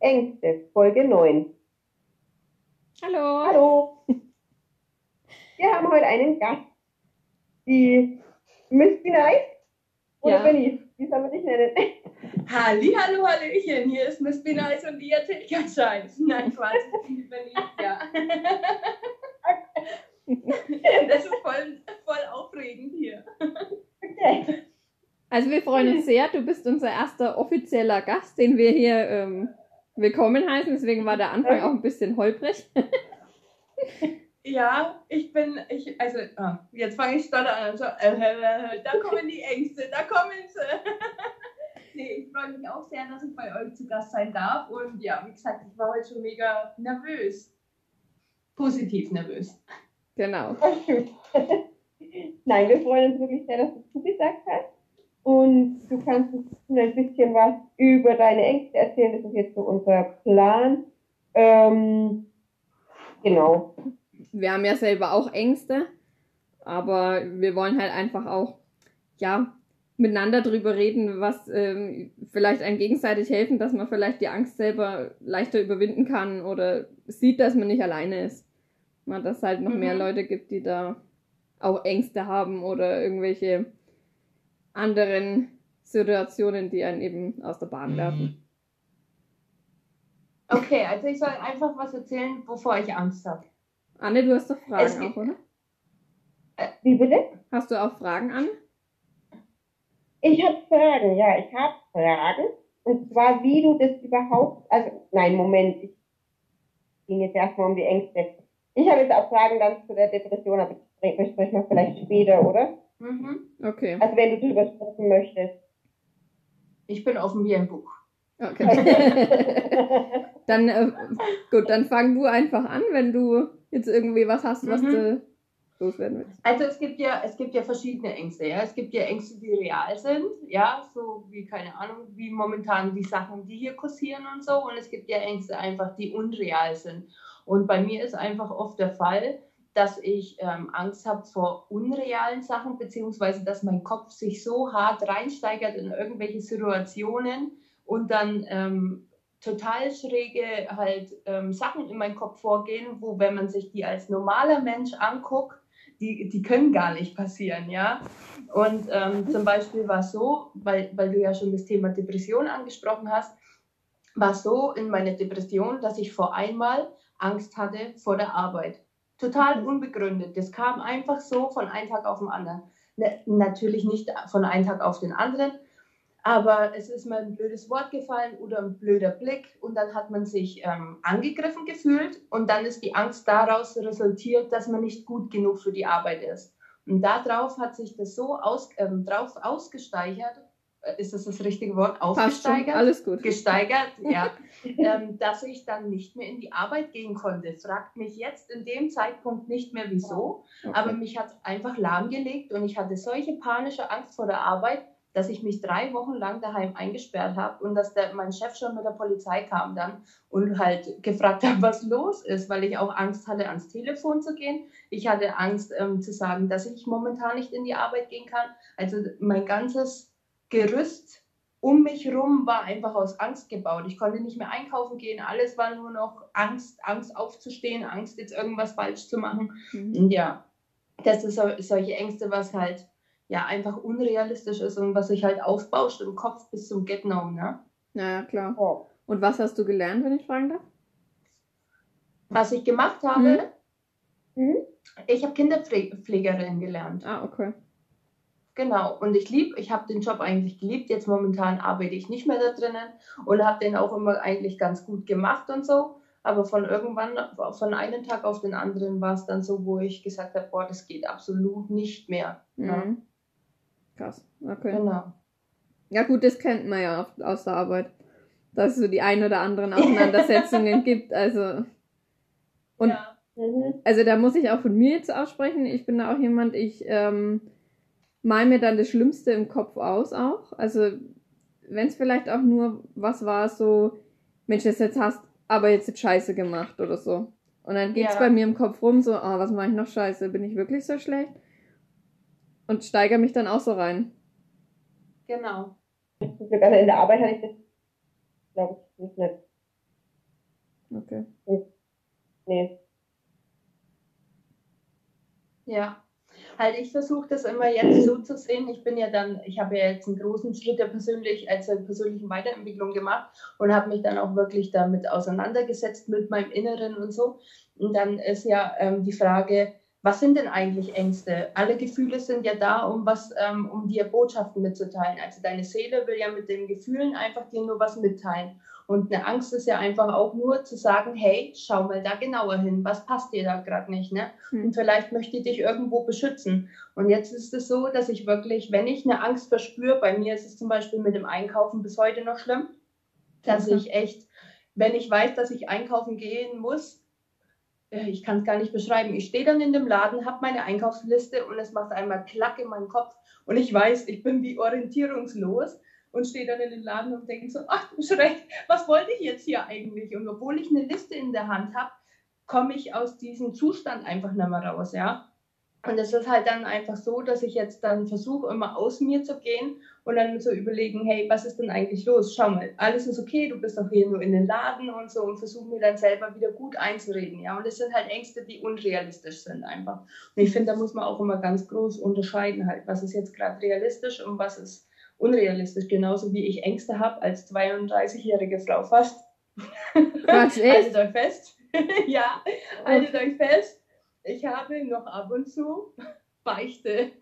Ängste, Folge 9. Hallo. Hallo. Wir haben heute einen Gast, die Miss Be Nice. Oder Ja. Benny, wie soll man dich nennen? Halli, hallo, hallöchen, hier ist Miss Be Nice und die erzählt keinen Scheiß. Nein, Quatsch, ich bin die Benicia. Das ist voll, voll aufregend hier. Okay. Also wir freuen uns sehr. Du bist unser erster offizieller Gast, den wir hier ähm, willkommen heißen. Deswegen war der Anfang auch ein bisschen holprig. Ja, ich bin, ich, also, ah, jetzt fange ich stotter an. So, äh, äh, da kommen die Ängste, da kommen sie. nee, ich freue mich auch sehr, dass ich bei euch zu Gast sein darf. Und ja, wie gesagt, ich war heute schon mega nervös. Positiv nervös. Genau. Nein, wir freuen uns wirklich sehr, dass du zugesagt hast. Und du kannst uns ein bisschen was über deine Ängste erzählen. Das ist jetzt so unser Plan. Ähm, genau. Wir haben ja selber auch Ängste, aber wir wollen halt einfach auch, ja, miteinander drüber reden, was ähm, vielleicht einem gegenseitig helfen, dass man vielleicht die Angst selber leichter überwinden kann oder sieht, dass man nicht alleine ist. Na, dass es halt noch mehr Mhm. Leute gibt, die da auch Ängste haben oder irgendwelche anderen Situationen, die einen eben aus der Bahn werfen. Okay, also ich soll einfach was erzählen, wovor ich Angst habe. Anne, du hast doch Fragen auch, oder? Wie bitte? Hast du auch Fragen, Anne? Ich habe Fragen, ja, ich habe Fragen. Und zwar, wie du das überhaupt, also, nein, Moment, ich ging jetzt erstmal um die Ängste. Ich habe jetzt auch Fragen dann zu der Depression, aber das besprechen wir vielleicht später, oder? Mhm. Okay. Also, wenn du drüber sprechen möchtest. Ich bin offen wie ein Buch. Okay. dann, äh, gut, dann fang du einfach an, wenn du jetzt irgendwie was hast, was Mhm. du loswerden willst. Also es gibt ja, es gibt ja verschiedene Ängste, ja. Es gibt ja Ängste, die real sind, ja, so wie, keine Ahnung, wie momentan die Sachen, die hier kursieren und so. Und es gibt ja Ängste einfach, die unreal sind. Und bei mir ist einfach oft der Fall, dass ich ähm, Angst habe vor unrealen Sachen, beziehungsweise dass mein Kopf sich so hart reinsteigert in irgendwelche Situationen und dann ähm, total schräge halt ähm, Sachen in meinem Kopf vorgehen, wo wenn man sich die als normaler Mensch anguckt, die, die können gar nicht passieren, ja. Und ähm, zum Beispiel war es so, weil, weil du ja schon das Thema Depression angesprochen hast, war es so in meiner Depression, dass ich vor einmal Angst hatte vor der Arbeit. Total unbegründet. Das kam einfach so von einem Tag auf den anderen. Natürlich nicht von einem Tag auf den anderen, aber es ist mir ein blödes Wort gefallen oder ein blöder Blick und dann hat man sich ähm, angegriffen gefühlt und dann ist die Angst daraus resultiert, dass man nicht gut genug für die Arbeit ist. Und darauf hat sich das so aus, ähm, drauf ausgesteigert, äh, ist das das richtige Wort? Ausgesteigert? alles gut. gesteigert, ja, ähm, dass ich dann nicht mehr in die Arbeit gehen konnte. Fragt mich jetzt in dem Zeitpunkt nicht mehr wieso, aber Okay. mich hat es einfach lahmgelegt und ich hatte solche panische Angst vor der Arbeit, dass ich mich drei Wochen lang daheim eingesperrt habe und dass der, mein Chef schon mit der Polizei kam dann und halt gefragt hat, was los ist, weil ich auch Angst hatte, ans Telefon zu gehen. Ich hatte Angst ähm, zu sagen, dass ich momentan nicht in die Arbeit gehen kann. Also mein ganzes Gerüst um mich rum war einfach aus Angst gebaut. Ich konnte nicht mehr einkaufen gehen. Alles war nur noch Angst, Angst aufzustehen, Angst jetzt irgendwas falsch zu machen. Mhm. Ja, das ist so, solche Ängste, was halt ja einfach unrealistisch ist und was sich halt aufbauscht im Kopf bis zum Get No, ne? Ja, klar. Oh. Und was hast du gelernt, wenn ich fragen darf? Was ich gemacht habe, Mhm. ich habe Kinderpflegerin gelernt. Ah, okay. Genau. Und ich lieb, ich habe den Job eigentlich geliebt. Jetzt momentan arbeite ich nicht mehr da drinnen und habe den auch immer eigentlich ganz gut gemacht und so. Aber von irgendwann, von einem Tag auf den anderen war es dann so, wo ich gesagt habe, boah, das geht absolut nicht mehr. Ja, Mhm. Krass. Okay. genau. Ja gut, das kennt man ja oft aus der Arbeit. Dass es so die ein oder anderen Auseinandersetzungen gibt. Also. Und ja. Mhm. also da muss ich auch von mir jetzt aussprechen. Ich bin da auch jemand, ich ähm, mal mir dann das Schlimmste im Kopf aus auch. Also wenn es vielleicht auch nur was war, so, Mensch, das jetzt hast, aber jetzt jetzt Scheiße gemacht oder so. Und dann geht's Ja. bei mir im Kopf rum, so, oh, was mache ich noch Scheiße? Bin ich wirklich so schlecht? Und steigere mich dann auch so rein. Genau. Also in der Arbeit hatte ich das, glaube ich, nicht. Okay. Nee. Ja. Halt, ich versuche das immer jetzt so zu sehen. Ich bin ja dann, ich habe ja jetzt einen großen Schritt der persönlich, also persönlichen Weiterentwicklung gemacht und habe mich dann auch wirklich damit auseinandergesetzt mit meinem Inneren und so. Und dann ist ja ähm, die Frage, was sind denn eigentlich Ängste? Alle Gefühle sind ja da, um was, ähm, um dir Botschaften mitzuteilen. Also deine Seele will ja mit den Gefühlen einfach dir nur was mitteilen. Und eine Angst ist ja einfach auch nur zu sagen, hey, schau mal da genauer hin, was passt dir da gerade nicht, ne? Hm. Und vielleicht möchte ich dich irgendwo beschützen. Und jetzt ist es so, dass ich wirklich, wenn ich eine Angst verspüre, bei mir ist es zum Beispiel mit dem Einkaufen bis heute noch schlimm, dass Okay. ich echt, wenn ich weiß, dass ich einkaufen gehen muss, ich kann es gar nicht beschreiben. Ich stehe dann in dem Laden, habe meine Einkaufsliste und es macht einmal Klack in meinem Kopf und ich weiß, ich bin wie orientierungslos und stehe dann in den Laden und denke so, ach Schreck, was wollte ich jetzt hier eigentlich? Und obwohl ich eine Liste in der Hand habe, komme ich aus diesem Zustand einfach nicht mehr raus, ja. Und es ist halt dann einfach so, dass ich jetzt dann versuche, immer aus mir zu gehen und dann so überlegen, hey, was ist denn eigentlich los? Schau mal, alles ist okay, du bist doch hier nur in den Laden und so und versuche mir dann selber wieder gut einzureden, ja. Und es sind halt Ängste, die unrealistisch sind einfach. Und ich finde, da muss man auch immer ganz groß unterscheiden halt, was ist jetzt gerade realistisch und was ist unrealistisch. Genauso wie ich Ängste habe als 32-jährige Frau fast. Quatsch, echt? Haltet euch fest. ja, haltet euch fest. Ich habe noch ab und zu Beichte.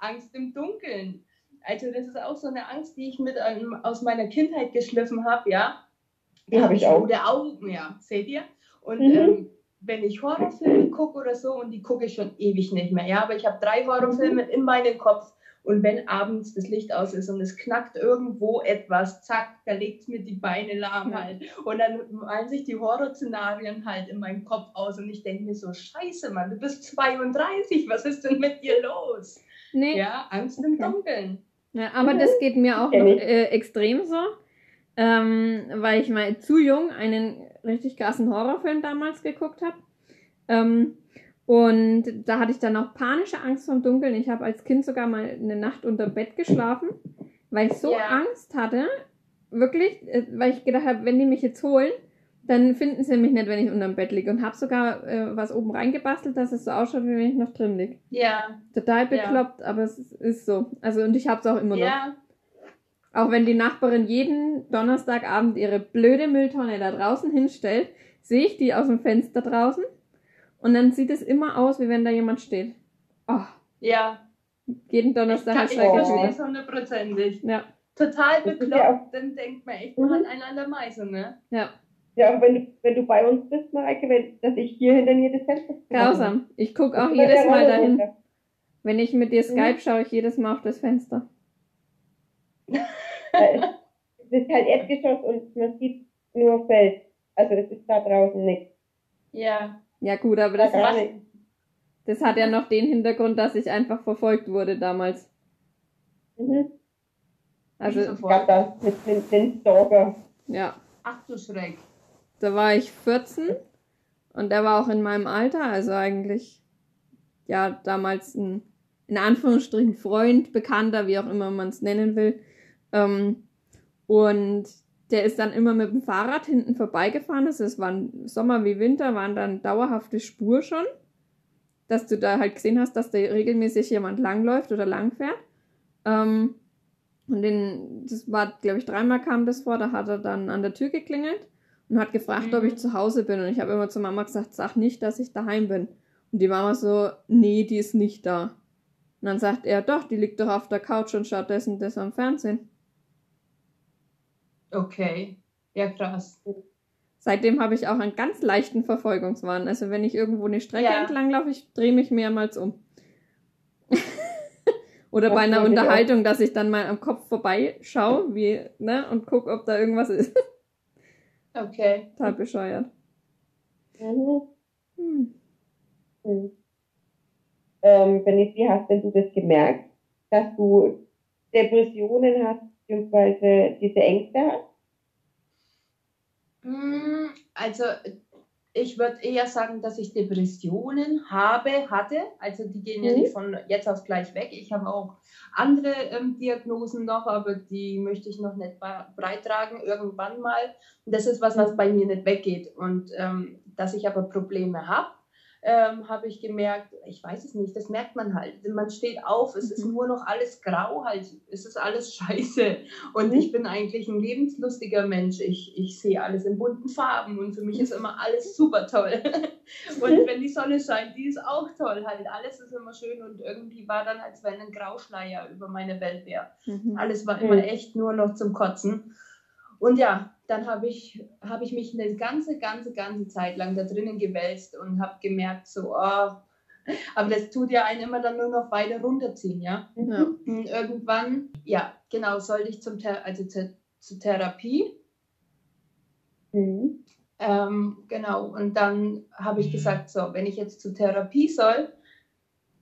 Angst im Dunkeln. Also das ist auch so eine Angst, die ich mit ähm, aus meiner Kindheit geschliffen habe, ja. Die habe ich auch. Rote Augen, ja, seht ihr? Und Mhm. ähm, wenn ich Horrorfilme gucke oder so, und die gucke ich schon ewig nicht mehr, ja, aber ich habe drei Horrorfilme in meinem Kopf und wenn abends das Licht aus ist und es knackt irgendwo etwas, zack, da legt es mir die Beine lahm halt. Und dann malen sich die Horrorszenarien halt in meinem Kopf aus und ich denke mir so, scheiße, Mann, du bist 32, was ist denn mit dir los? Nee. Ja, Angst im Okay. Dunkeln. Ja, aber das geht mir auch noch äh, extrem so, ähm, weil ich mal zu jung einen richtig krassen Horrorfilm damals geguckt habe. Ähm, und da hatte ich dann auch panische Angst vom Dunkeln. Ich habe als Kind sogar mal eine Nacht unter Bett geschlafen, weil ich so Ja. Angst hatte, wirklich, äh, weil ich gedacht habe, wenn die mich jetzt holen, dann finden sie mich nicht, wenn ich unterm Bett liege. Und habe sogar äh, was oben reingebastelt, dass es so ausschaut, wie wenn ich noch drin liege. Ja, Total Ja. bekloppt, aber es ist, ist so. Also und ich habe es auch immer noch. ja, Auch wenn die Nachbarin jeden Donnerstagabend ihre blöde Mülltonne da draußen hinstellt, sehe ich die aus dem Fenster draußen und dann sieht es immer aus, wie wenn da jemand steht. Oh, ja. jeden Donnerstag kann, hat ich verstehe es hundertprozentig. Ja, Total bekloppt, ja dann denkt man echt, Mhm. man hat einen an der Meise, ne? ja, Ja, auch wenn du, wenn du bei uns bist, Mareike, wenn, dass ich hier hinter mir das Fenster grausam. Ich gucke auch Das jedes Mal dahin. runter. Wenn ich mit dir Mhm. Skype schaue, ich jedes Mal auf das Fenster. Es ist halt Erdgeschoss und man sieht nur Feld. Also es ist da draußen nichts. Ja. Ja gut, aber das, Was, nicht. das hat ja noch den Hintergrund, dass ich einfach verfolgt wurde damals. Mhm. Also? Ich glaube, da mit den, den Stalker. ja. ach du Schreck. Da war ich 14 und der war auch in meinem Alter, also eigentlich ja damals ein in Anführungsstrichen Freund, Bekannter, wie auch immer man es nennen will. Ähm, und der ist dann immer mit dem Fahrrad hinten vorbeigefahren. Also es waren Sommer wie Winter, waren dann dauerhafte Spur schon, dass du da halt gesehen hast, dass da regelmäßig jemand langläuft oder langfährt. Ähm, und den, das war, glaube ich, dreimal kam das vor, da hat er dann an der Tür geklingelt und hat gefragt, ob Mhm. ich zu Hause bin. Und ich habe immer zu Mama gesagt, sag nicht, dass ich daheim bin. Und die Mama so, nee, die ist nicht da. Und dann sagt er, doch, die liegt doch auf der Couch und schaut das und das am Fernsehen. Okay. Ja, krass. Seitdem habe ich auch einen ganz leichten Verfolgungswahn. Also wenn ich irgendwo eine Strecke Ja. entlang laufe, ich drehe mich mehrmals um. Oder Das bei einer. Unterhaltung, dass ich dann mal am Kopf vorbeischaue, wie, ne, und gucke, ob da irgendwas ist. Okay. Total bescheuert. Mhm. Hm. Mhm. Ähm, Benny, wie hast denn du das gemerkt, dass du Depressionen hast, beziehungsweise diese Ängste hast? Mm, Also, ich würde eher sagen, dass ich Depressionen habe, hatte. Also die gehen ja Mhm. nicht von jetzt auf gleich weg. Ich habe auch andere ähm, Diagnosen noch, aber die möchte ich noch nicht beitragen, irgendwann mal. Und das ist was, was bei mir nicht weggeht. Und ähm, dass ich aber Probleme habe, ähm, habe ich gemerkt, ich weiß es nicht, das merkt man halt. Man steht auf, es ist Mhm. nur noch alles grau, halt, es ist alles scheiße. Und Mhm. ich bin eigentlich ein lebenslustiger Mensch. Ich, ich sehe alles in bunten Farben und für mich ist immer alles super toll. Und wenn die Sonne scheint, die ist auch toll. Halt, alles ist immer schön und irgendwie war dann, als wenn ein Grauschleier über meine Welt wäre. Mhm. Alles war Mhm. immer echt nur noch zum Kotzen. Und ja, dann habe ich, hab ich mich eine ganze, ganze, ganze Zeit lang da drinnen gewälzt und habe gemerkt, so, oh, aber das tut ja einen immer dann nur noch weiter runterziehen, ja. Ja. Und irgendwann, ja, genau, sollte ich zum also zur, zur Therapie. Mhm. Ähm, genau, und dann habe ich gesagt, so, wenn ich jetzt zur Therapie soll,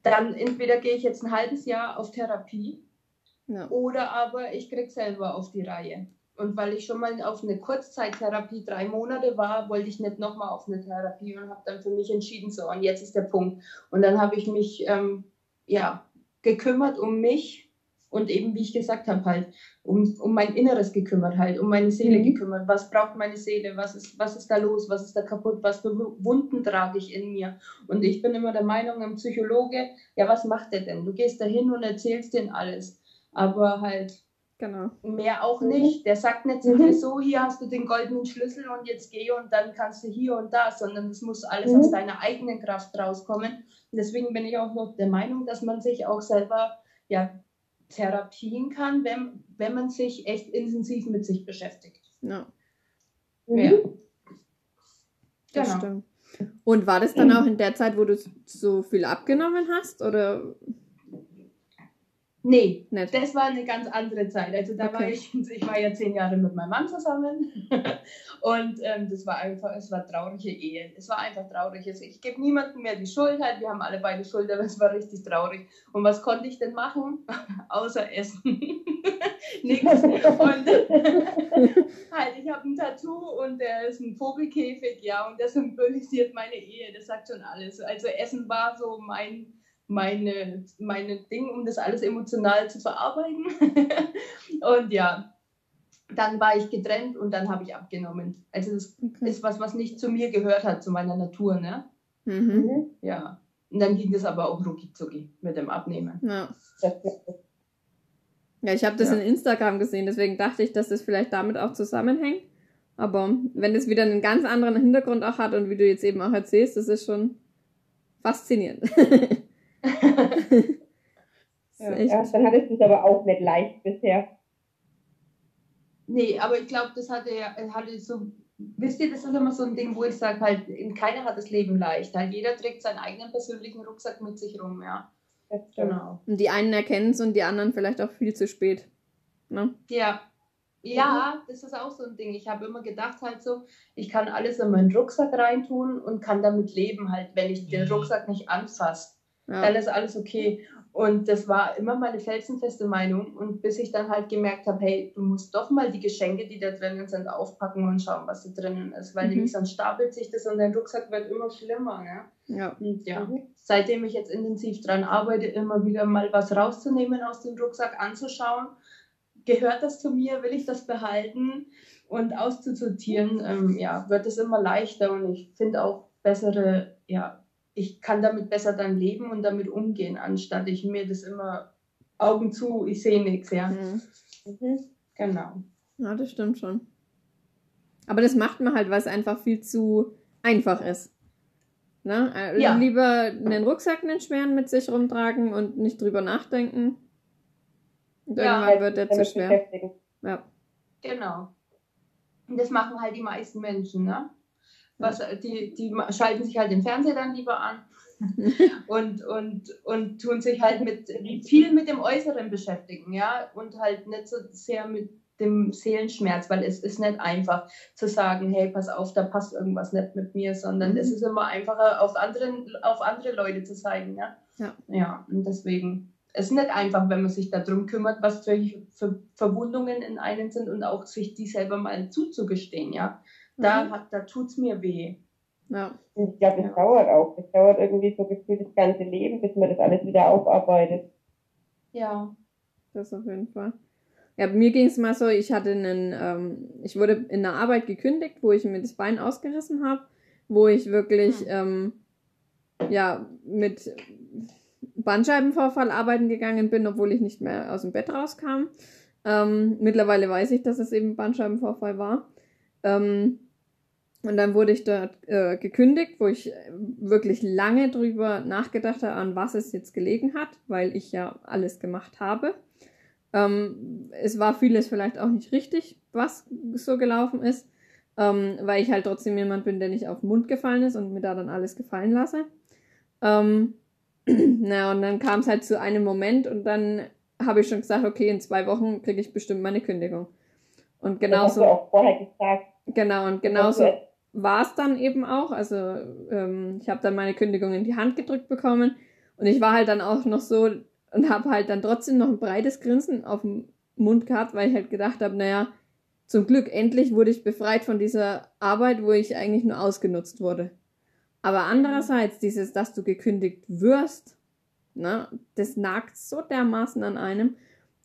dann entweder gehe ich jetzt ein halbes Jahr auf Therapie Ja. oder aber ich krieg selber auf die Reihe. Und weil ich schon mal auf eine Kurzzeittherapie drei Monate war, wollte ich nicht nochmal auf eine Therapie und habe dann für mich entschieden, so, und jetzt ist der Punkt. Und dann habe ich mich, ähm, ja, gekümmert um mich und eben, wie ich gesagt habe, halt, um, um mein Inneres gekümmert, halt, um meine Seele Mhm. gekümmert. Was braucht meine Seele? Was ist, was ist da los? Was ist da kaputt? Was für Wunden trage ich in mir? Und ich bin immer der Meinung, ein Psychologe, ja, was macht der denn? Du gehst da hin und erzählst denen alles. Aber halt, Genau. Mehr auch Mhm. nicht. Der sagt nicht Mhm. so, hier hast du den goldenen Schlüssel und jetzt geh und dann kannst du hier und da, sondern es muss alles Mhm. aus deiner eigenen Kraft rauskommen. Und deswegen bin ich auch noch der Meinung, dass man sich auch selber ja, therapien kann, wenn, wenn man sich echt intensiv mit sich beschäftigt. Ja, Mhm. Ja. das Genau. stimmt. Und war das dann auch in der Zeit, wo du so viel abgenommen hast? Oder Nee, nicht? Das war eine ganz andere Zeit. Also da war Okay. ich, ich war ja zehn Jahre mit meinem Mann zusammen und ähm, das war einfach, es war traurige Ehe. Es war einfach traurig. Also ich gebe niemandem mehr die Schuld, halt. wir haben alle beide Schuld, aber es war richtig traurig. Und was konnte ich denn machen? Außer essen. Nichts. Und halt, ich habe ein Tattoo und der ist ein Vogelkäfig, ja, und das symbolisiert meine Ehe, das sagt schon alles. Also Essen war so mein meine, meine Ding, um das alles emotional zu verarbeiten. und ja, dann war ich getrennt und dann habe ich abgenommen. Also das Okay. ist was, was nicht zu mir gehört hat, zu meiner Natur, ne? Mhm. Ja. Und dann ging das aber auch rucki zucki mit dem Abnehmen. Ja. Das- Ja, ich habe das Ja. in Instagram gesehen, deswegen dachte ich, dass das vielleicht damit auch zusammenhängt. Aber wenn es wieder einen ganz anderen Hintergrund auch hat und wie du jetzt eben auch erzählst, das ist schon faszinierend. Ja. echt- dann hattest du es aber auch nicht leicht bisher. Nee, aber ich glaube, das hatte ja, hatte so, wisst ihr, das ist immer so ein Ding, wo ich sage, halt, keiner hat das Leben leicht. Halt, jeder trägt seinen eigenen persönlichen Rucksack mit sich rum, ja. Genau. Und die einen erkennen es und die anderen vielleicht auch viel zu spät. Ne? Ja. Ja, das ist auch so ein Ding. Ich habe immer gedacht halt so, ich kann alles in meinen Rucksack reintun und kann damit leben halt, wenn ich den Rucksack nicht anfasse. Ja. Dann ist alles okay. Und das war immer meine felsenfeste Meinung. Und bis ich dann halt gemerkt habe, hey, du musst doch mal die Geschenke, die da drinnen sind, aufpacken und schauen, was da drinnen ist. Weil Mhm. nämlich sonst stapelt sich das und dein Rucksack wird immer schlimmer. Ne? ja. Und ja, Mhm. seitdem ich jetzt intensiv dran arbeite, immer wieder mal was rauszunehmen aus dem Rucksack, anzuschauen, gehört das zu mir, will ich das behalten und auszusortieren, ähm, ja, wird es immer leichter und ich finde auch bessere, ja, ich kann damit besser dann leben und damit umgehen, anstatt ich mir das immer Augen zu, ich sehe nichts, ja. Mhm. Mhm. Genau. Ja, das stimmt schon. Aber das macht man halt, weil es einfach viel zu einfach ist. Ne? Äh, Ja. Lieber einen Rucksack, einen schweren mit sich rumtragen und nicht drüber nachdenken. Und Ja, irgendwann wird der zu schwer. Ja. Genau. Und das machen halt die meisten Menschen, ne? Was, die, die ma- schalten sich halt den Fernseher dann lieber an und, und, und tun sich halt mit viel mit dem Äußeren beschäftigen, ja, und halt nicht so sehr mit dem Seelenschmerz, weil es ist nicht einfach zu sagen, hey, pass auf, da passt irgendwas nicht mit mir, sondern Mhm. es ist immer einfacher, auf, anderen, auf andere Leute zu zeigen, ja. Ja. Ja, und deswegen, es ist nicht einfach, wenn man sich darum kümmert, was für, für Verwundungen in einem sind und auch sich die selber mal zuzugestehen, ja. Da, Mhm. hat- da tut es mir weh. Ja. Und ich glaube, das Ja. dauert auch. Das dauert irgendwie so gefühlt das ganze Leben, bis man das alles wieder aufarbeitet. Ja. Das auf jeden Fall. Ja, bei mir ging es mal so, ich hatte einen, ähm, ich wurde in einer Arbeit gekündigt, wo ich mir das Bein ausgerissen habe, wo ich wirklich, ähm, ja, mit Bandscheibenvorfall arbeiten gegangen bin, obwohl ich nicht mehr aus dem Bett rauskam. Ähm, mittlerweile weiß ich, dass es eben Bandscheibenvorfall war. Ähm, und dann wurde ich dort äh, gekündigt, wo ich wirklich lange drüber nachgedacht habe, an was es jetzt gelegen hat, weil ich ja alles gemacht habe. Ähm, es war vieles vielleicht auch nicht richtig, was so gelaufen ist, ähm, weil ich halt trotzdem jemand bin, der nicht auf den Mund gefallen ist und mir da dann alles gefallen lasse. Ähm, na, und dann kam es halt zu einem Moment und dann habe ich schon gesagt, okay, in zwei Wochen kriege ich bestimmt meine Kündigung. Und Das hast du genauso, auch vorher gesagt. genau, und genauso war es dann eben auch. Also ähm, ich habe dann meine Kündigung in die Hand gedrückt bekommen und ich war halt dann auch noch so und habe halt dann trotzdem noch ein breites Grinsen auf dem Mund gehabt, weil ich halt gedacht habe, naja, zum Glück endlich wurde ich befreit von dieser Arbeit, wo ich eigentlich nur ausgenutzt wurde. Aber andererseits dieses, dass du gekündigt wirst, ne, das nagt so dermaßen an einem.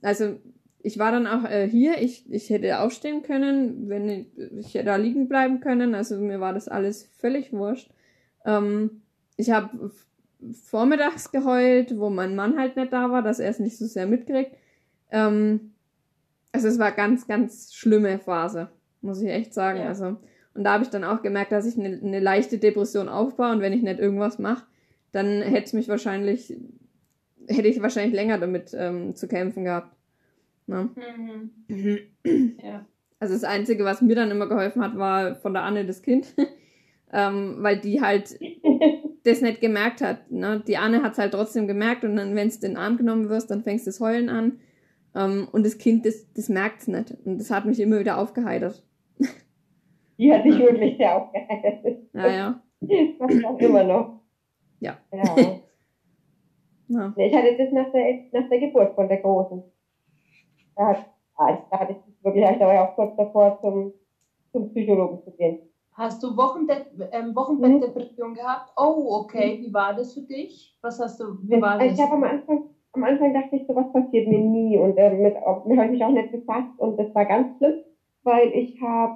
Also ich war dann auch äh, hier, ich, ich hätte aufstehen können, wenn ich, ich hätte da liegen bleiben können, also mir war das alles völlig wurscht. Ähm, ich habe vormittags geheult, wo mein Mann halt nicht da war, dass er es nicht so sehr mitkriegt. Ähm, also es war ganz, ganz schlimme Phase, muss ich echt sagen. Ja. Also und da habe ich dann auch gemerkt, dass ich eine, eine leichte Depression aufbaue und wenn ich nicht irgendwas mache, dann hätte mich wahrscheinlich, hätte ich wahrscheinlich länger damit ähm, zu kämpfen gehabt. Ne? Mhm. Ja. Also das Einzige, was mir dann immer geholfen hat, war von der Anne das Kind. ähm, weil die halt das nicht gemerkt hat. Ne? Die Anne hat es halt trotzdem gemerkt und dann, wenn es in den Arm genommen wirst, dann fängst du das Heulen an. Ähm, und das Kind, das, das merkt es nicht. Und das hat mich immer wieder aufgeheitert. Die hat sich wirklich sehr aufgeheitert. Ja, ja. Das macht immer noch. Ja. ja. ja. Ich hatte das nach der, nach der Geburt von der Großen. Da, hat, ah, da hatte ich wirklich, da war ich auch kurz davor, zum, zum Psychologen zu gehen. Hast du Wochenbett, ähm, Wochenbettdepression gehabt? Oh, okay. Wie war das für dich? Was hast du, wie war Also das? ich habe am Anfang, am Anfang dachte ich, sowas passiert mir nie und äh, mit, mit habe ich mich auch nicht befasst und das war ganz schlimm, weil ich habe,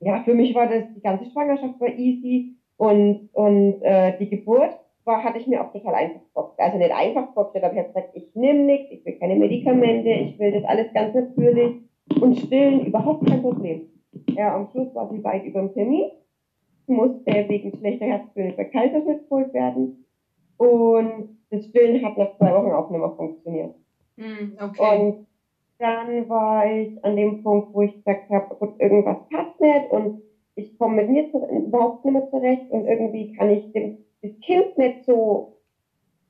ja, für mich war das, die ganze Schwangerschaft war easy und, und äh, die Geburt war, hatte ich mir auch total einfach vorgestellt. Also nicht einfach vorgestellt, aber ich habe gesagt, ich nehme nichts, ich will keine Medikamente, ich will das alles ganz natürlich und stillen, überhaupt kein Problem. Ja, am Schluss war sie weit über dem Termin, musste wegen schlechter Herztöne bei Kaiserschnitt geholt werden und das Stillen hat nach zwei Wochen auch nicht mehr funktioniert. Hm, okay. Und dann war ich an dem Punkt, wo ich gesagt habe, gut, irgendwas passt nicht und ich komme mit mir zu, überhaupt nicht mehr zurecht und irgendwie kann ich dem, das Kind nicht so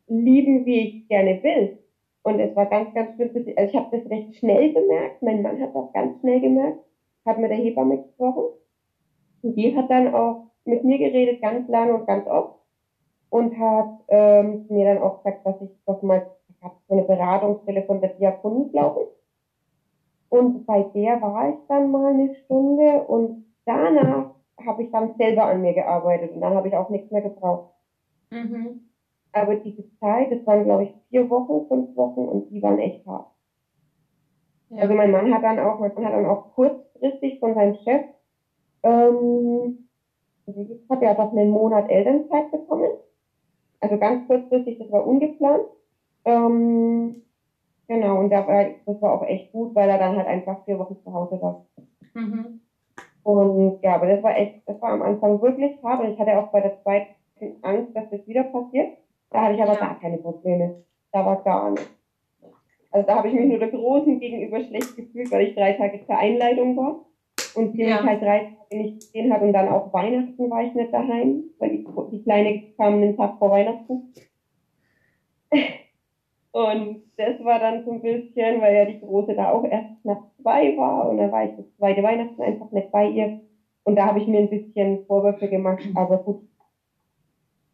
lieben, wie ich gerne will. Und es war ganz, ganz schlimm. Also ich habe das recht schnell bemerkt. Mein Mann hat das ganz schnell gemerkt, hat mit der Hebamme gesprochen. Und die hat dann auch mit mir geredet, ganz lange und ganz oft. Und hat ähm, mir dann auch gesagt, dass ich doch mal, ich habe so eine Beratungsstelle von der Diakonie, glaube ich. Und bei der war ich dann mal eine Stunde und danach habe ich dann selber an mir gearbeitet und dann habe ich auch nichts mehr gebraucht. Mhm. Aber diese Zeit, das waren glaube ich vier Wochen, fünf Wochen und die waren echt hart. Ja. Also mein Mann hat dann auch, mein Mann hat dann auch kurzfristig von seinem Chef, ähm, hat er doch einen Monat Elternzeit bekommen. Also ganz kurzfristig, das war ungeplant. Ähm, genau, und da war, das war auch echt gut, weil er dann halt einfach vier Wochen zu Hause war. Mhm. Und ja, aber das war echt, das war am Anfang wirklich hart und ich hatte auch bei der zweiten Angst, dass das wieder passiert. Da hatte ich aber Ja. gar keine Probleme. Da war gar nichts. Also da habe ich mich nur der Großen gegenüber schlecht gefühlt, weil ich drei Tage zur Einleitung war und sie Ja. mich halt drei Tage nicht gesehen hat und dann auch Weihnachten war ich nicht daheim, weil die, die Kleine kam den Tag vor Weihnachten. Und das war dann so ein bisschen, weil ja die Große da auch erst nach zwei war und dann war ich das zweite Weihnachten einfach nicht bei ihr. Und da habe ich mir ein bisschen Vorwürfe gemacht, aber gut.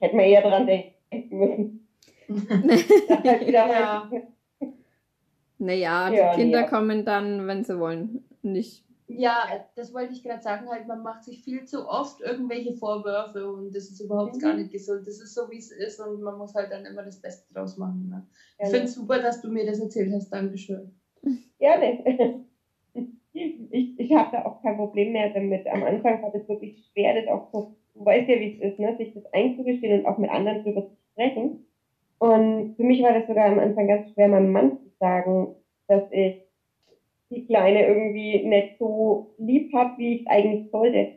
Hätte man eher dran denken müssen. Halt Ja. Naja, die Ja, Kinder nee. kommen dann, wenn sie wollen. Nicht Ja, das wollte ich gerade sagen, halt, man macht sich viel zu oft irgendwelche Vorwürfe und das ist überhaupt mhm. gar nicht gesund. Das ist so, wie es ist und man muss halt dann immer das Beste draus machen. Ne? Ich finde es super, dass du mir das erzählt hast. Dankeschön. Gerne. Ich, ich habe da auch kein Problem mehr damit. Am Anfang war es wirklich schwer, das auch so, du weißt ja, wie es ist, ne? sich das einzugestehen und auch mit anderen drüber zu sprechen. Und für mich war das sogar am Anfang ganz schwer, meinem Mann zu sagen, dass ich die Kleine irgendwie nicht so lieb habe, wie ich eigentlich sollte.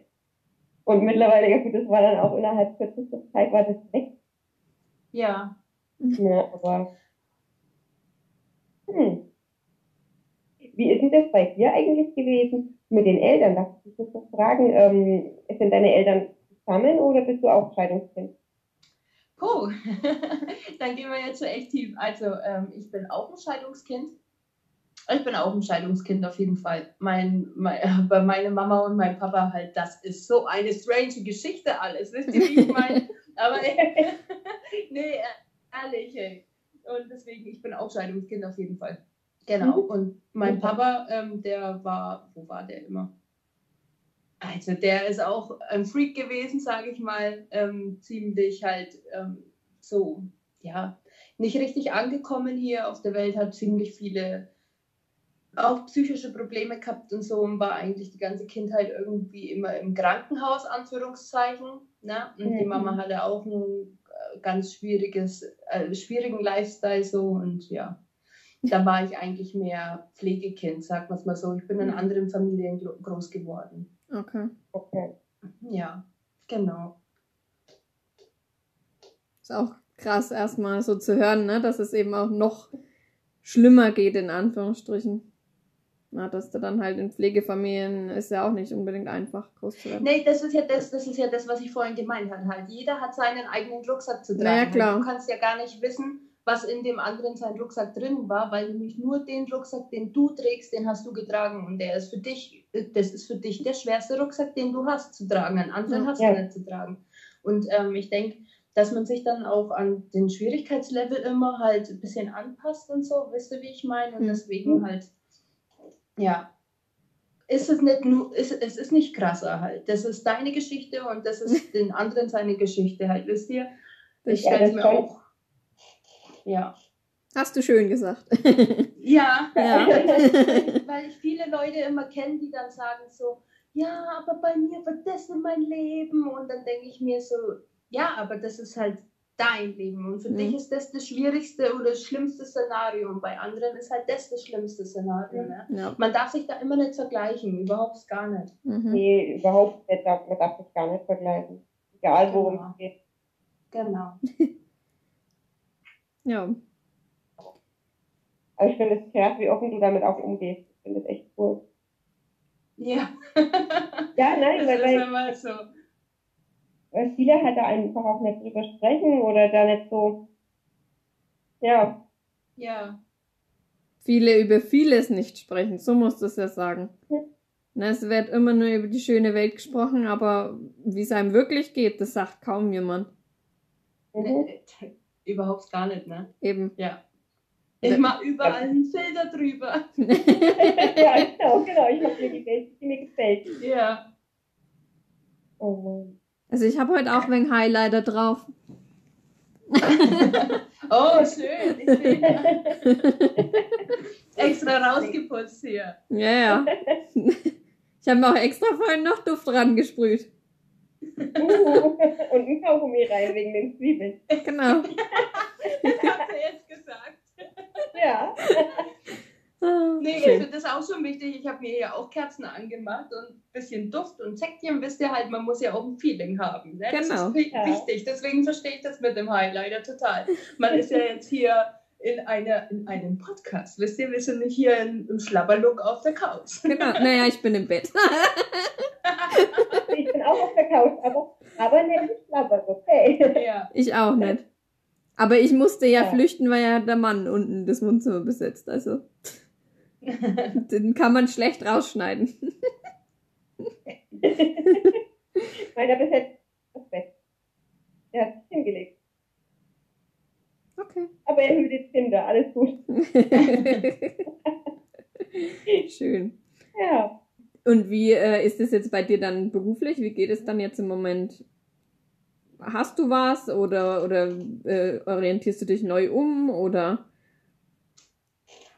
Und mittlerweile, ja gut, das war dann auch innerhalb kürzester Zeit, war das weg. Ja. Ja, aber. Hm. Wie ist denn das bei dir eigentlich gewesen mit den Eltern? Darf ich dich das fragen? Ähm, sind deine Eltern zusammen oder bist du auch Scheidungskind? Puh, dann gehen wir jetzt so echt tief. Also, ähm, ich bin auch ein Scheidungskind. Ich bin auch ein Scheidungskind auf jeden Fall. Mein, mein, bei meiner Mama und meinem Papa halt, das ist so eine strange Geschichte alles. Wisst ihr, wie ich meine? Aber nee, ehrlich, ey. Und deswegen, ich bin auch Scheidungskind auf jeden Fall. Genau. Mhm. Und mein Papa, ähm, der war, wo war der immer? Also der ist auch ein Freak gewesen, sage ich mal, ähm, ziemlich halt ähm, so, ja, nicht richtig angekommen hier auf der Welt, hat ziemlich viele auch psychische Probleme gehabt und so und war eigentlich die ganze Kindheit irgendwie immer im Krankenhaus, Anführungszeichen. Ne? Und mhm. die Mama hatte auch ein äh, ganz schwieriges, äh, schwierigen Lifestyle so und ja, da war ich eigentlich mehr Pflegekind, sagt man es mal so. Ich bin in mhm. anderen Familien groß geworden. Okay. Okay. Ja, genau. Ist auch krass erstmal so zu hören, ne? dass es eben auch noch schlimmer geht, in Anführungsstrichen. Na, dass du dann halt in Pflegefamilien ist ja auch nicht unbedingt einfach groß zu werden. Nee, das ist ja das, das ist ja das, was ich vorhin gemeint habe. Halt. Jeder hat seinen eigenen Rucksack zu tragen. Naja, klar. Du kannst ja gar nicht wissen, was in dem anderen sein Rucksack drin war, weil nämlich nur den Rucksack, den du trägst, den hast du getragen und der ist für dich, das ist für dich der schwerste Rucksack, den du hast zu tragen. Einen anderen ja. hast du nicht zu tragen. Und ähm, ich denke, dass man sich dann auch an den Schwierigkeitslevel immer halt ein bisschen anpasst und so, wisst ihr, wie ich meine? Und mhm. deswegen halt, ja, ist es nicht nur, ist, es ist nicht krasser halt. Das ist deine Geschichte und das ist den anderen seine Geschichte halt, wisst ihr? Ich stelle es mir auch ja. Hast du schön gesagt. ja, ja. weil ich viele Leute immer kenne, die dann sagen so, ja, aber bei mir war das in mein Leben. Und dann denke ich mir so, ja, aber das ist halt dein Leben. Und für mhm. dich ist das das schwierigste oder das schlimmste Szenario. Und bei anderen ist halt das das schlimmste Szenario. Ne? Ja. Man darf sich da immer nicht vergleichen, überhaupt gar nicht. Mhm. Nee, überhaupt nicht. Man darf sich gar nicht vergleichen. Egal, worum genau. es geht. Genau. Ja. Aber ich finde es krass, wie offen du damit auch umgehst. Ich finde es echt cool. Ja. ja, nein, das weil, ist weil, so. weil viele halt da einfach auch nicht drüber sprechen oder da nicht so. Ja. Ja. Viele über vieles nicht sprechen, so musst du es ja sagen. Hm. Na, es wird immer nur über die schöne Welt gesprochen, aber wie es einem wirklich geht, das sagt kaum jemand. Mhm. Überhaupt gar nicht, ne? Eben. Ja. Ich mache überall einen Filter drüber. ja, genau, genau. Ich habe mir die die mir gefällt. Ja. Oh Also ich habe heute auch wegen Highlighter drauf. oh, schön. Ich bin extra rausgeputzt hier. Ja, ja. Ich habe mir auch extra vorhin noch Duft dran gesprüht. Uh, und ein Kaugummi rein wegen den Zwiebeln. Genau. das hat sie jetzt gesagt. Ja. Oh, nee, schön. ich finde das auch schon wichtig. Ich habe mir ja auch Kerzen angemacht und ein bisschen Duft und Säckchen, wisst ihr halt, man muss ja auch ein Feeling haben. Ne? Genau. Das ist wichtig. Deswegen verstehe ich das mit dem Highlighter total. Man ist ja jetzt hier in, eine, in einem Podcast. Wisst ihr, wir sind nicht hier in, im Schlabberlook auf der Couch. Genau, naja, ich bin im Bett. ich bin auch auf der Couch, aber, aber nicht im Schlabberlook, okay. Ja. Ich auch nicht. Aber ich musste ja, ja, flüchten, weil ja der Mann unten das Wohnzimmer besetzt. Also den kann man schlecht rausschneiden. Meiner besetzt das Bett. Er hat sich hingelegt. Okay. Aber er hütet Kinder, alles gut. Schön. Ja. Und Und wie äh, ist es jetzt bei dir dann beruflich? Wie geht es dann jetzt im Moment? Hast du was oder, oder äh, orientierst du dich neu um oder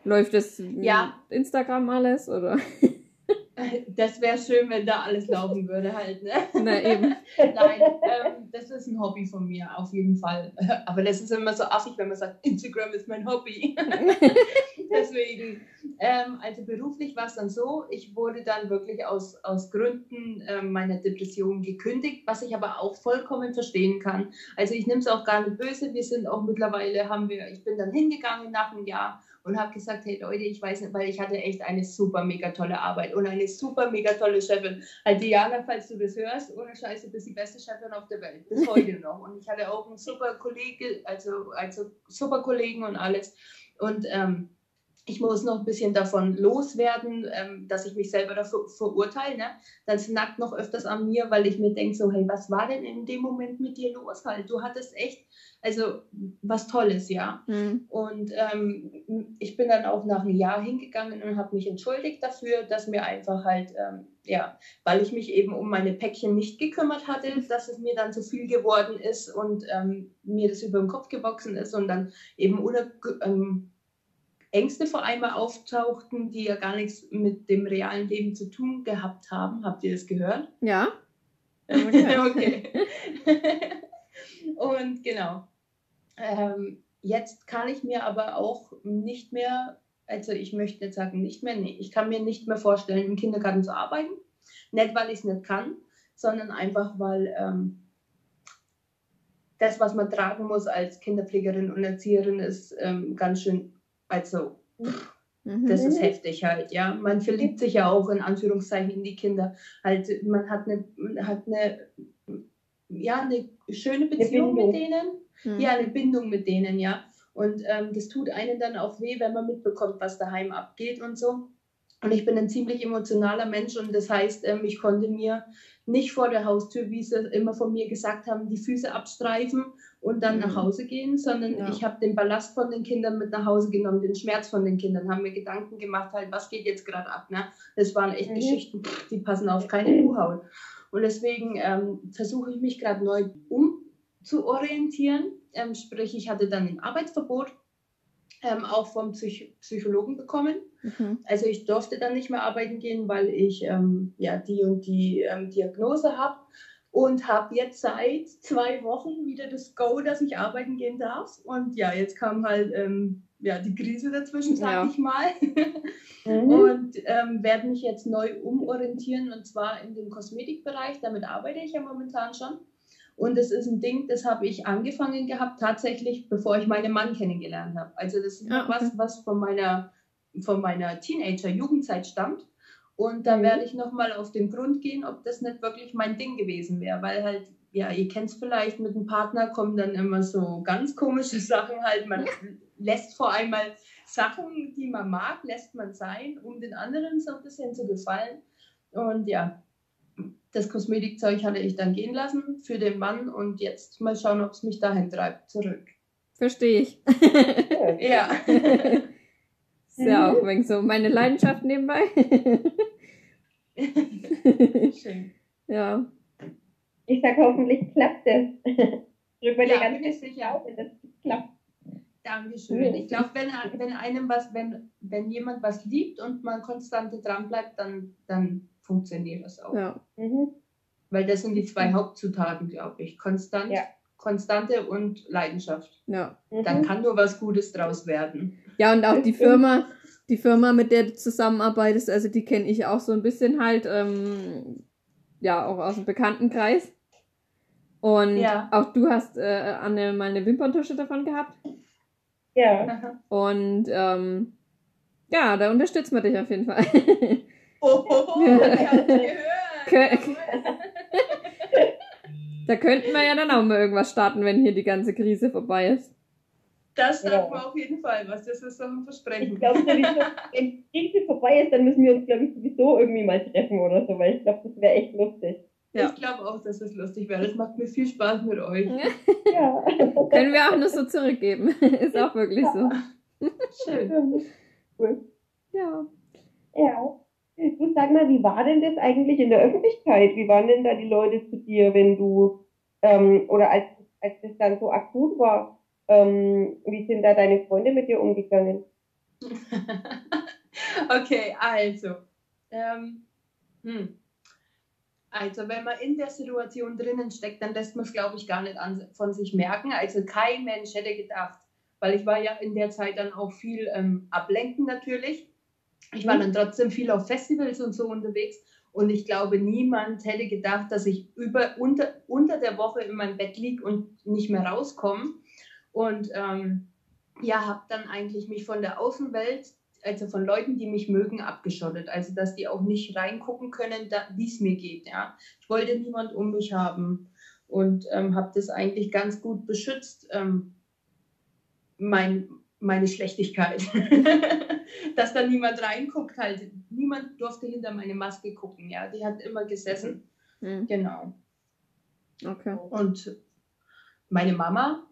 läuft es Ja. Instagram alles oder? Das wäre schön, wenn da alles laufen würde halt, ne? Na eben. Nein, ähm, das ist ein Hobby von mir, auf jeden Fall. Aber das ist immer so affig, wenn man sagt, Instagram ist mein Hobby. Deswegen, ähm, also beruflich war es dann so, ich wurde dann wirklich aus, aus Gründen ähm, meiner Depression gekündigt, was ich aber auch vollkommen verstehen kann. Also ich nehme es auch gar nicht böse, wir sind auch mittlerweile, haben wir, ich bin dann hingegangen nach einem Jahr und habe gesagt, hey Leute, ich weiß nicht, weil ich hatte echt eine super mega tolle Arbeit und eine super mega tolle Chefin. Halt Diana, falls du das hörst, ohne Scheiße, du bist die beste Chefin auf der Welt, bis heute noch. Und ich hatte auch einen super Kollege, also, also super Kollegen und alles. Und ähm, ich muss noch ein bisschen davon loswerden, ähm, dass ich mich selber dafür verurteile. Ne? Das nackt noch öfters an mir, weil ich mir denke, so, hey, was war denn in dem Moment mit dir los? Halt, du hattest echt, also was Tolles, ja. Hm. Und ähm, ich bin dann auch nach einem Jahr hingegangen und habe mich entschuldigt dafür, dass mir einfach halt, ähm, ja, weil ich mich eben um meine Päckchen nicht gekümmert hatte, dass es mir dann zu viel geworden ist und ähm, mir das über den Kopf gewachsen ist und dann eben ähm, Ängste vor einmal auftauchten, die ja gar nichts mit dem realen Leben zu tun gehabt haben. Habt ihr das gehört? Ja. okay. und genau. Ähm, jetzt kann ich mir aber auch nicht mehr, also ich möchte nicht sagen nicht mehr, nee, ich kann mir nicht mehr vorstellen, im Kindergarten zu arbeiten. Nicht, weil ich es nicht kann, sondern einfach, weil ähm, das, was man tragen muss als Kinderpflegerin und Erzieherin, ist ähm, ganz schön, also Mhm. das ist heftig halt, ja. Man verliebt sich ja auch in Anführungszeichen in die Kinder. Halt, man hat eine, man hat eine, ja, eine schöne Beziehung Bindung. mit denen. Hm. Ja, eine Bindung mit denen, ja. Und ähm, das tut einen dann auch weh, wenn man mitbekommt, was daheim abgeht und so. Und ich bin ein ziemlich emotionaler Mensch und das heißt, ähm, ich konnte mir nicht vor der Haustür, wie sie immer von mir gesagt haben, die Füße abstreifen und dann Mhm. nach Hause gehen, sondern Ja. ich habe den Ballast von den Kindern mit nach Hause genommen, den Schmerz von den Kindern, haben mir Gedanken gemacht, halt, was geht jetzt gerade ab. Ne? Das waren echt Mhm. Geschichten, die passen auf keine Kuhhaut. Und deswegen ähm, versuche ich mich gerade neu umzuorientieren. Ähm, sprich, ich hatte dann ein Arbeitsverbot, ähm, auch vom Psych Psychologen bekommen. Mhm. Also ich durfte dann nicht mehr arbeiten gehen, weil ich ähm, ja die und die ähm, Diagnose habe und habe jetzt seit zwei Wochen wieder das Go, dass ich arbeiten gehen darf. Und ja, jetzt kam halt ähm, ja, die Krise dazwischen, sag Ja. ich mal. Mhm. Und ähm, werde mich jetzt neu umorientieren und zwar in den Kosmetikbereich. Damit arbeite ich ja momentan schon. Und das ist ein Ding, das habe ich angefangen gehabt, tatsächlich, bevor ich meinen Mann kennengelernt habe. Also das ist Ah, okay. was, was von meiner, von meiner Teenager-Jugendzeit stammt. Und da Mhm. werde ich nochmal auf den Grund gehen, ob das nicht wirklich mein Ding gewesen wäre. Weil halt, ja, ihr kennt es vielleicht, mit einem Partner kommen dann immer so ganz komische Sachen halt. Man lässt vor einmal Sachen, die man mag, lässt man sein, um den anderen so ein bisschen zu gefallen. Und ja, das Kosmetikzeug hatte ich dann gehen lassen für den Mann und jetzt mal schauen, ob es mich dahin treibt, zurück. Verstehe ich. Ja. Ist ja auch wegen so meine Leidenschaft nebenbei. Schön. ja. Ich sag, hoffentlich klappt es. Drück mal Ja, ich sicher. auf, wenn das klappt. Dankeschön. Ich glaube, wenn, wenn einem was, wenn, wenn jemand was liebt und man konstant dran bleibt, dann, dann funktioniert das auch. ja. Mhm. Weil das sind die zwei Hauptzutaten, glaube ich. Konstant, Ja. Konstante und Leidenschaft. Ja. Dann Mhm. kann nur was Gutes draus werden. Ja, und auch die. Firma, die Firma, mit der du zusammenarbeitest, also die kenne ich auch so ein bisschen halt, ähm, ja, auch aus dem Bekanntenkreis. Und Ja. auch du hast äh, Anne mal eine Wimperntusche davon gehabt. Ja. Und ähm, ja, da unterstützen wir dich auf jeden Fall. Oh, oh, oh, Ja. ich hab's Kö- gehört. da könnten wir ja dann auch mal irgendwas starten, wenn hier die ganze Krise vorbei ist. Das sagt Ja. man auf jeden Fall was. Das ist so ein Versprechen. Ich glaube wenn die Krise vorbei ist, dann müssen wir uns, glaube ich, sowieso irgendwie mal treffen oder so, weil ich glaube, das wäre echt lustig. Ja. Ich glaube auch, dass es lustig wäre. Das macht mir viel Spaß mit euch. Ja. Können wir auch nur so zurückgeben. ist auch wirklich so. Schön. cool. Ja. Ja. Du sag mal, wie war denn das eigentlich in der Öffentlichkeit? Wie waren denn da die Leute zu dir, wenn du, ähm, oder als, als das dann so akut war, ähm, wie sind da deine Freunde mit dir umgegangen? okay, also, ähm, hm. Also, wenn man in der Situation drinnen steckt, dann lässt man es, glaube ich, gar nicht an, von sich merken. Also, kein Mensch hätte gedacht, weil ich war ja in der Zeit dann auch viel ähm, ablenken natürlich. Ich war mhm. dann trotzdem viel auf Festivals und so unterwegs und ich glaube, niemand hätte gedacht, dass ich über, unter, unter der Woche in meinem Bett liege und nicht mehr rauskomme. Und ähm, ja, habe dann eigentlich mich von der Außenwelt also von Leuten, die mich mögen, abgeschottet. Also dass die auch nicht reingucken können, wie es mir geht. Ja. Ich wollte niemand um mich haben und ähm, habe das eigentlich ganz gut beschützt, ähm, mein, meine Schlechtigkeit. dass da niemand reinguckt halt. Niemand durfte hinter meine Maske gucken. Ja, die hat immer gesessen. Mhm. Genau. Okay. Und meine Mama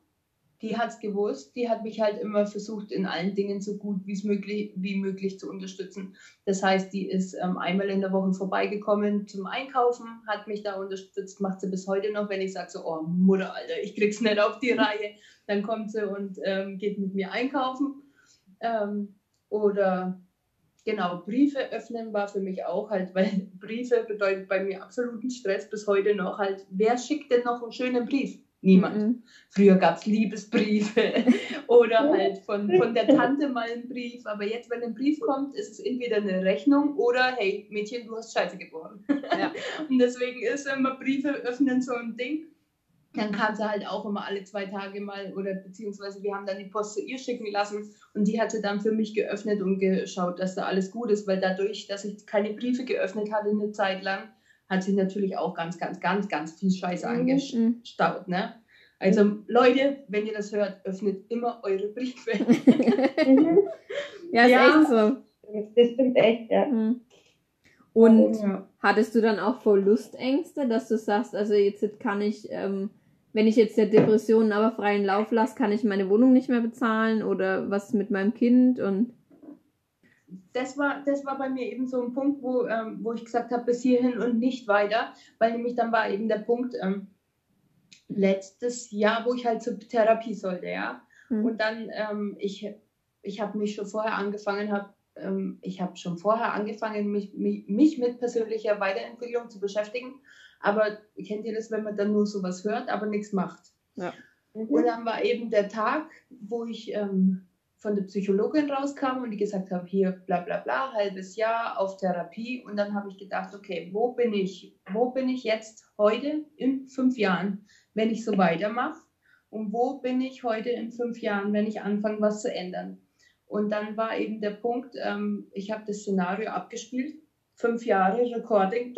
die hat es gewusst, die hat mich halt immer versucht, in allen Dingen so gut möglich, wie möglich zu unterstützen. Das heißt, die ist ähm, einmal in der Woche vorbeigekommen zum Einkaufen, hat mich da unterstützt, macht sie bis heute noch, wenn ich sage so, oh Mutter, Alter, ich krieg's nicht auf die Reihe, dann kommt sie und ähm, geht mit mir einkaufen. Ähm, oder genau, Briefe öffnen war für mich auch halt, weil Briefe bedeutet bei mir absoluten Stress bis heute noch halt, wer schickt denn noch einen schönen Brief? Niemand. Mhm. Früher gab es Liebesbriefe oder halt von, von der Tante mal einen Brief. Aber jetzt, wenn ein Brief kommt, ist es entweder eine Rechnung oder hey, Mädchen, du hast Scheiße geboren. Ja. Und deswegen ist immer Briefe öffnen so ein Ding. Dann kam sie halt auch immer alle zwei Tage mal oder beziehungsweise wir haben dann die Post zu ihr schicken lassen und die hat sie dann für mich geöffnet und geschaut, dass da alles gut ist, weil dadurch, dass ich keine Briefe geöffnet hatte eine Zeit lang, hat sich natürlich auch ganz, ganz, ganz, ganz viel Scheiße mhm. angestaut. Ne? Also Leute, wenn ihr das hört, öffnet immer eure Briefe. ja, ist ja. echt so. Das stimmt echt, ja. Mhm. Und ja. hattest du dann auch Verlustängste, dass du sagst, also jetzt kann ich, ähm, wenn ich jetzt der Depression aber freien Lauf lasse, kann ich meine Wohnung nicht mehr bezahlen oder was mit meinem Kind und das war, das war bei mir eben so ein Punkt, wo, ähm, wo ich gesagt habe, bis hierhin und nicht weiter, weil nämlich dann war eben der Punkt ähm, letztes Jahr, wo ich halt zur Therapie sollte, ja. Mhm. Und dann, ähm, ich, ich habe mich schon vorher angefangen, habe ähm, ich habe schon vorher angefangen, mich, mich, mich mit persönlicher Weiterentwicklung zu beschäftigen. Aber kennt ihr das, wenn man dann nur sowas hört, aber nichts macht? Ja. Und dann war eben der Tag, wo ich ähm, von der Psychologin rauskam und die gesagt habe, hier bla bla bla, halbes Jahr auf Therapie. Und dann habe ich gedacht, okay, wo bin ich? Wo bin ich jetzt heute in fünf Jahren, wenn ich so weitermache? Und wo bin ich heute in fünf Jahren, wenn ich anfange, was zu ändern? Und dann war eben der Punkt, ähm, ich habe das Szenario abgespielt, fünf Jahre Recording.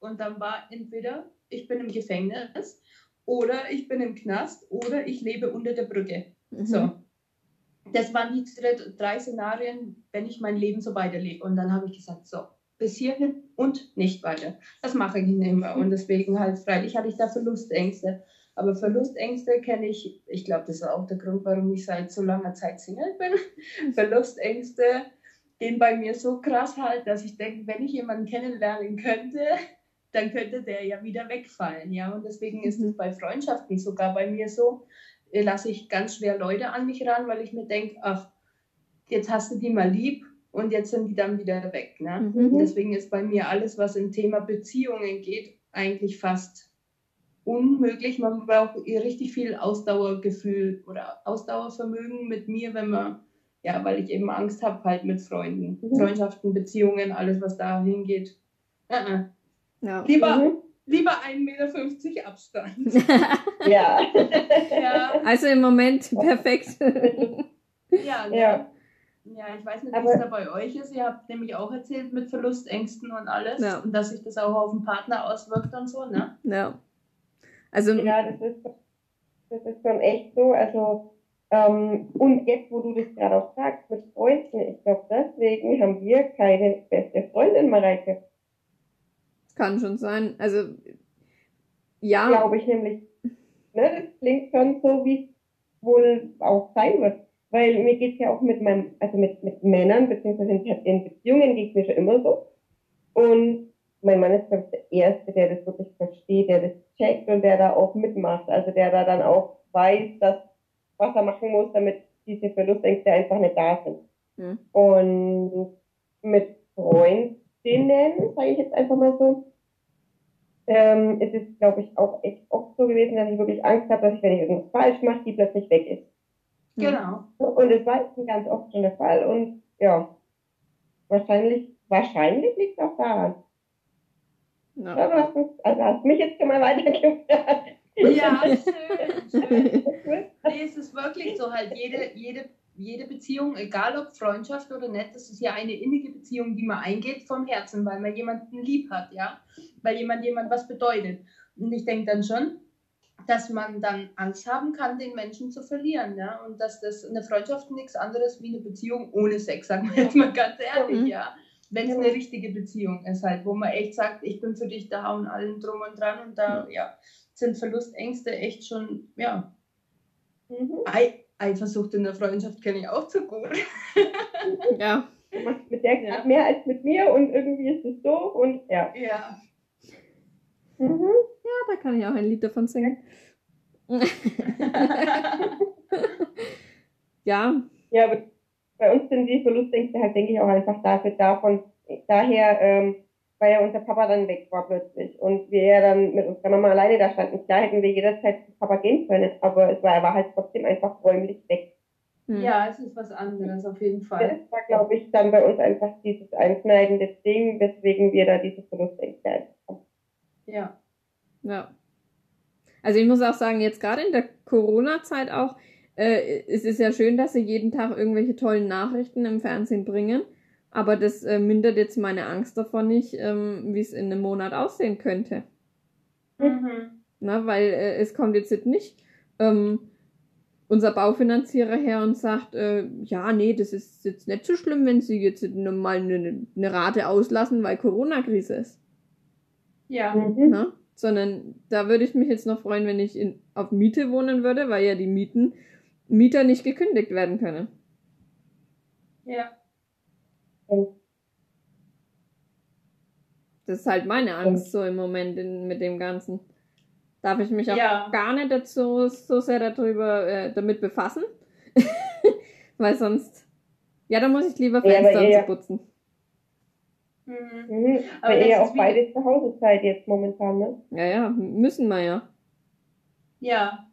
Und dann war entweder ich bin im Gefängnis oder ich bin im Knast oder ich lebe unter der Brücke. Mhm. So das waren die drei Szenarien, wenn ich mein Leben so weiterlebe. Und dann habe ich gesagt, so, bis hierhin und nicht weiter. Das mache ich nicht mehr. Und deswegen halt, freilich hatte ich da Verlustängste. Aber Verlustängste kenne ich, ich glaube, das ist auch der Grund, warum ich seit so langer Zeit Single bin. Verlustängste gehen bei mir so krass halt, dass ich denke, wenn ich jemanden kennenlernen könnte, dann könnte der ja wieder wegfallen. Ja, und deswegen ist es bei Freundschaften sogar bei mir so, lasse ich ganz schwer Leute an mich ran, weil ich mir denke, ach, jetzt hast du die mal lieb und jetzt sind die dann wieder weg. Ne? Mhm. Deswegen ist bei mir alles, was im Thema Beziehungen geht, eigentlich fast unmöglich. Man braucht richtig viel Ausdauergefühl oder Ausdauervermögen mit mir, wenn man, ja, weil ich eben Angst habe halt mit Freunden, mhm. Freundschaften, Beziehungen, alles, was da hingeht. Uh -uh. Ja. Lieber, mhm lieber 1,50 Meter Abstand. ja. ja. Also im Moment perfekt. ja, ja. Ja, ich weiß nicht, wie es da bei euch ist. Ihr habt nämlich auch erzählt mit Verlustängsten und alles. Ja. Und dass sich das auch auf den Partner auswirkt und so, ne? Ja. Also, ja, das ist, das ist schon echt so. Also, ähm, und jetzt, wo du das gerade auch sagst, mit Freunden, ich glaube, deswegen haben wir keine beste Freundin, Mareike. Kann schon sein. Also, ja. Glaube ich nämlich. Ne, das klingt schon so, wie es wohl auch sein wird. weil mir geht's ja auch mit meinem, also mit, mit Männern, beziehungsweise in Beziehungen geht's mir schon immer so. Und mein Mann ist, glaube ich, der Erste, der das wirklich versteht, der das checkt und der da auch mitmacht. Also der da dann auch weiß, dass, was er machen muss, damit diese Verlustängste einfach nicht da sind. Mhm. Und mit Freundinnen, sage ich jetzt einfach mal so, ähm, ist es, glaube ich, auch echt oft so gewesen, dass ich wirklich Angst habe, dass ich, wenn ich irgendwas falsch mache, die plötzlich weg ist. Genau. Und es war jetzt ganz oft schon der Fall. Und ja, wahrscheinlich, wahrscheinlich liegt es auch daran. No. Also hast mich jetzt schon mal weitergefragt. Ja, schön, schön. Nee, es ist wirklich so halt, jede, jede, jede Beziehung, egal ob Freundschaft oder nicht, das ist ja eine innige Beziehung, die man eingeht vom Herzen, weil man jemanden lieb hat, ja, weil jemand jemand was bedeutet. Und ich denke dann schon, dass man dann Angst haben kann, den Menschen zu verlieren, ja, und dass das eine Freundschaft nichts anderes wie eine Beziehung ohne Sex, sagen wir jetzt mal ganz ehrlich, ja wenn es eine richtige Beziehung ist, halt, wo man echt sagt, ich bin für dich da und allem drum und dran und da, ja, sind Verlustängste echt schon, ja. Mhm. Eifersucht in der Freundschaft kenne ich auch zu gut. ja. Du machst mit der ja. mehr als mit mir und irgendwie ist es doof und ja. Ja. Mhm. Ja, da kann ich auch ein Lied davon singen. ja. Ja, aber bei uns sind die Verlustängste halt, denke ich, auch einfach dafür davon, daher, ähm, weil ja unser Papa dann weg war plötzlich und wir ja dann mit unserer Mama alleine da standen. Klar hätten wir jederzeit zu Papa gehen können, aber es war, er war halt trotzdem einfach räumlich weg. Hm. Ja, es ist was anderes auf jeden Fall. Das war, glaube ich, dann bei uns einfach dieses einschneidende Ding, weswegen wir da diese Verlustängste haben. Ja. Ja. Also ich muss auch sagen, jetzt gerade in der Corona-Zeit auch, äh, es ist ja schön, dass sie jeden Tag irgendwelche tollen Nachrichten im Fernsehen bringen, aber das äh, mindert jetzt meine Angst davon nicht, ähm, wie es in einem Monat aussehen könnte. Mhm. Na, weil äh, es kommt jetzt nicht ähm, unser Baufinanzierer her und sagt, äh, ja, nee, das ist jetzt nicht so schlimm, wenn sie jetzt mal eine, eine Rate auslassen, weil Corona-Krise ist. Ja. Mhm. Na? Sondern da würde ich mich jetzt noch freuen, wenn ich in, auf Miete wohnen würde, weil ja die Mieten Mieter nicht gekündigt werden können. Ja. Das ist halt meine Angst so im Moment in, mit dem Ganzen. Darf ich mich auch ja. gar nicht dazu so sehr darüber äh, damit befassen. Weil sonst. Ja, dann muss ich lieber Fenster ja, putzen. Mhm. Mhm. Aber ihr ja auch beide zu Hause seid jetzt momentan, ne? Ja, ja, müssen wir ja. Ja,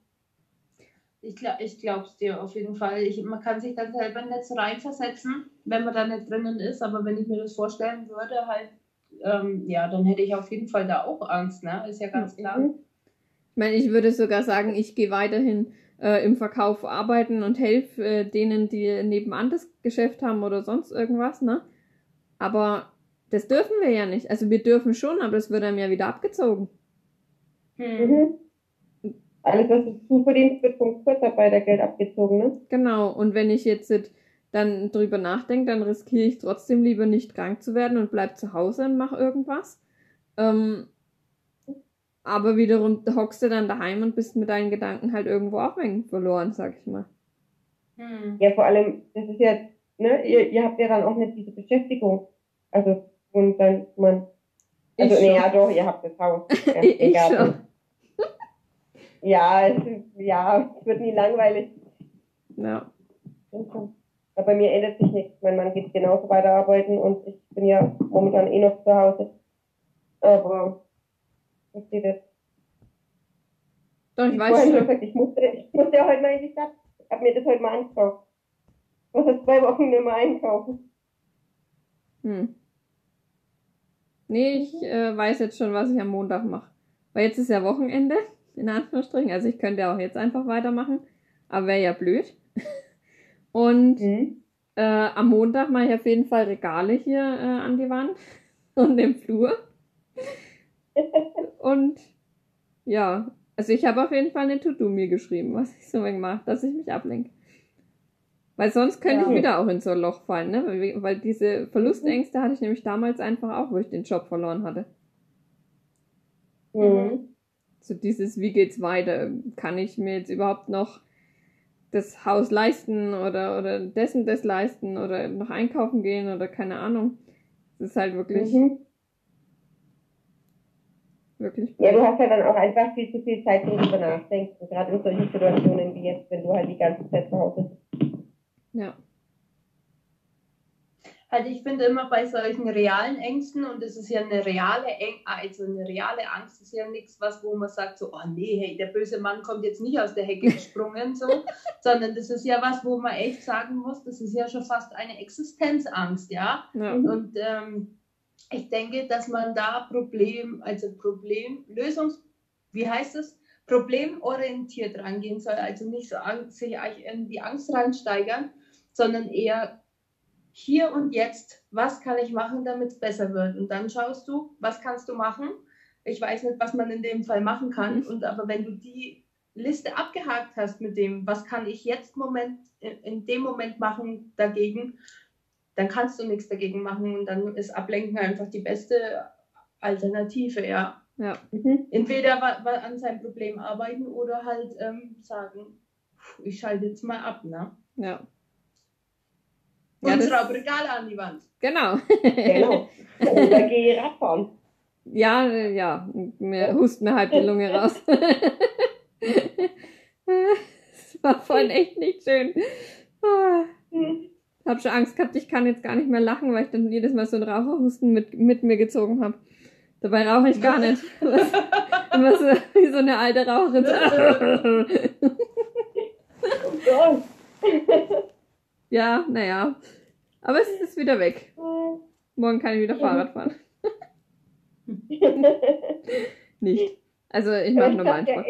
ich, glaub, ich glaube es dir auf jeden Fall. Ich, man kann sich dann selber nicht so reinversetzen, wenn man da nicht drinnen ist. Aber wenn ich mir das vorstellen würde, halt, ähm, ja, dann hätte ich auf jeden Fall da auch Angst, ne? Ist ja ganz klar. Ich meine, ich würde sogar sagen, ich gehe weiterhin äh, im Verkauf arbeiten und helfe äh, denen, die nebenan das Geschäft haben oder sonst irgendwas, ne? Aber das dürfen wir ja nicht. Also wir dürfen schon, aber das wird einem ja wieder abgezogen. Hm. Mhm alles, was du zuverdienst, wird vom Kurzarbeitergeld abgezogen, ne? Genau, und wenn ich jetzt dann drüber nachdenke, dann riskiere ich trotzdem lieber nicht krank zu werden und bleib zu Hause und mach irgendwas. Ähm, aber wiederum hockst du dann daheim und bist mit deinen Gedanken halt irgendwo auch verloren, sag ich mal. Hm. Ja, vor allem, das ist ja, ne, ihr, ihr habt ja dann auch nicht diese Beschäftigung. Also, und dann man. Also, ich nee, ja doch, ihr habt das Haus. Ja, ich schon. Ja, es, ja, es wird nie langweilig. Ja. Aber bei mir ändert sich nichts. Mein Mann geht genauso weiterarbeiten und ich bin ja momentan eh noch zu Hause. Aber ich sehe das. Doch, ich weiß schon. Gesagt, ich musste, ich musste ja heute mal in die Stadt. Ich habe mir das heute mal angeschaut. Ich muss jetzt zwei Wochen nicht mehr einkaufen. Hm. Nee, ich äh, weiß jetzt schon, was ich am Montag mache. Weil jetzt ist ja Wochenende in Anführungsstrichen. Also ich könnte auch jetzt einfach weitermachen, aber wäre ja blöd. Und mhm. äh, am Montag mache ich auf jeden Fall Regale hier äh, an die Wand und im Flur. und ja, also ich habe auf jeden Fall eine To-Do mir geschrieben, was ich so mache, dass ich mich ablenke. Weil sonst könnte ja. ich wieder auch in so ein Loch fallen, ne? Weil diese Verlustängste hatte ich nämlich damals einfach auch, wo ich den Job verloren hatte. Mhm. So dieses, wie geht's weiter? Kann ich mir jetzt überhaupt noch das Haus leisten oder, oder dessen das leisten oder noch einkaufen gehen oder keine Ahnung. Es ist halt wirklich, Mhm. wirklich. Ja, du hast ja dann auch einfach viel zu viel Zeit, darüber nachdenken. Gerade in solchen Situationen wie jetzt, wenn du halt die ganze Zeit zu Hause bist. Ja. Halt, ich finde immer bei solchen realen Ängsten, und das ist ja eine reale Eng also eine reale Angst, ist ja nichts, was, wo man sagt, so, oh nee, hey, der böse Mann kommt jetzt nicht aus der Hecke gesprungen, so, sondern das ist ja was, wo man echt sagen muss, das ist ja schon fast eine Existenzangst, ja. Ja. Und ähm, ich denke, dass man da Problem, also Problem, Lösungs, wie heißt es? Problemorientiert rangehen soll, also nicht so Angst, sich in die Angst reinsteigern, sondern eher hier und jetzt, was kann ich machen, damit es besser wird? Und dann schaust du, was kannst du machen? Ich weiß nicht, was man in dem Fall machen kann, Mhm. und aber wenn du die Liste abgehakt hast mit dem, was kann ich jetzt Moment, in, dem Moment machen dagegen, dann kannst du nichts dagegen machen und dann ist Ablenken einfach die beste Alternative, ja. Ja. Mhm. Entweder an seinem Problem arbeiten oder halt ähm, sagen, "Puh, ich schalte jetzt mal ab, ne? Ja. Und Ja, das- schraube Regale an die Wand. Genau. Genau. Oder geh Radfahren. Ja, ja. Mir hust mir halb die Lunge raus. Es war vorhin echt nicht schön. Ah, Hm. Hab schon Angst gehabt, ich kann jetzt gar nicht mehr lachen, weil ich dann jedes Mal so einen Raucherhusten mit, mit mir gezogen habe. Dabei rauche ich gar nicht. Was, immer so, wie so eine alte Raucherin. Oh Gott. Ja, naja. Aber es ist wieder weg. Morgen kann ich wieder. Fahrrad fahren. Nicht. Also ich mache habt ihr- Sport.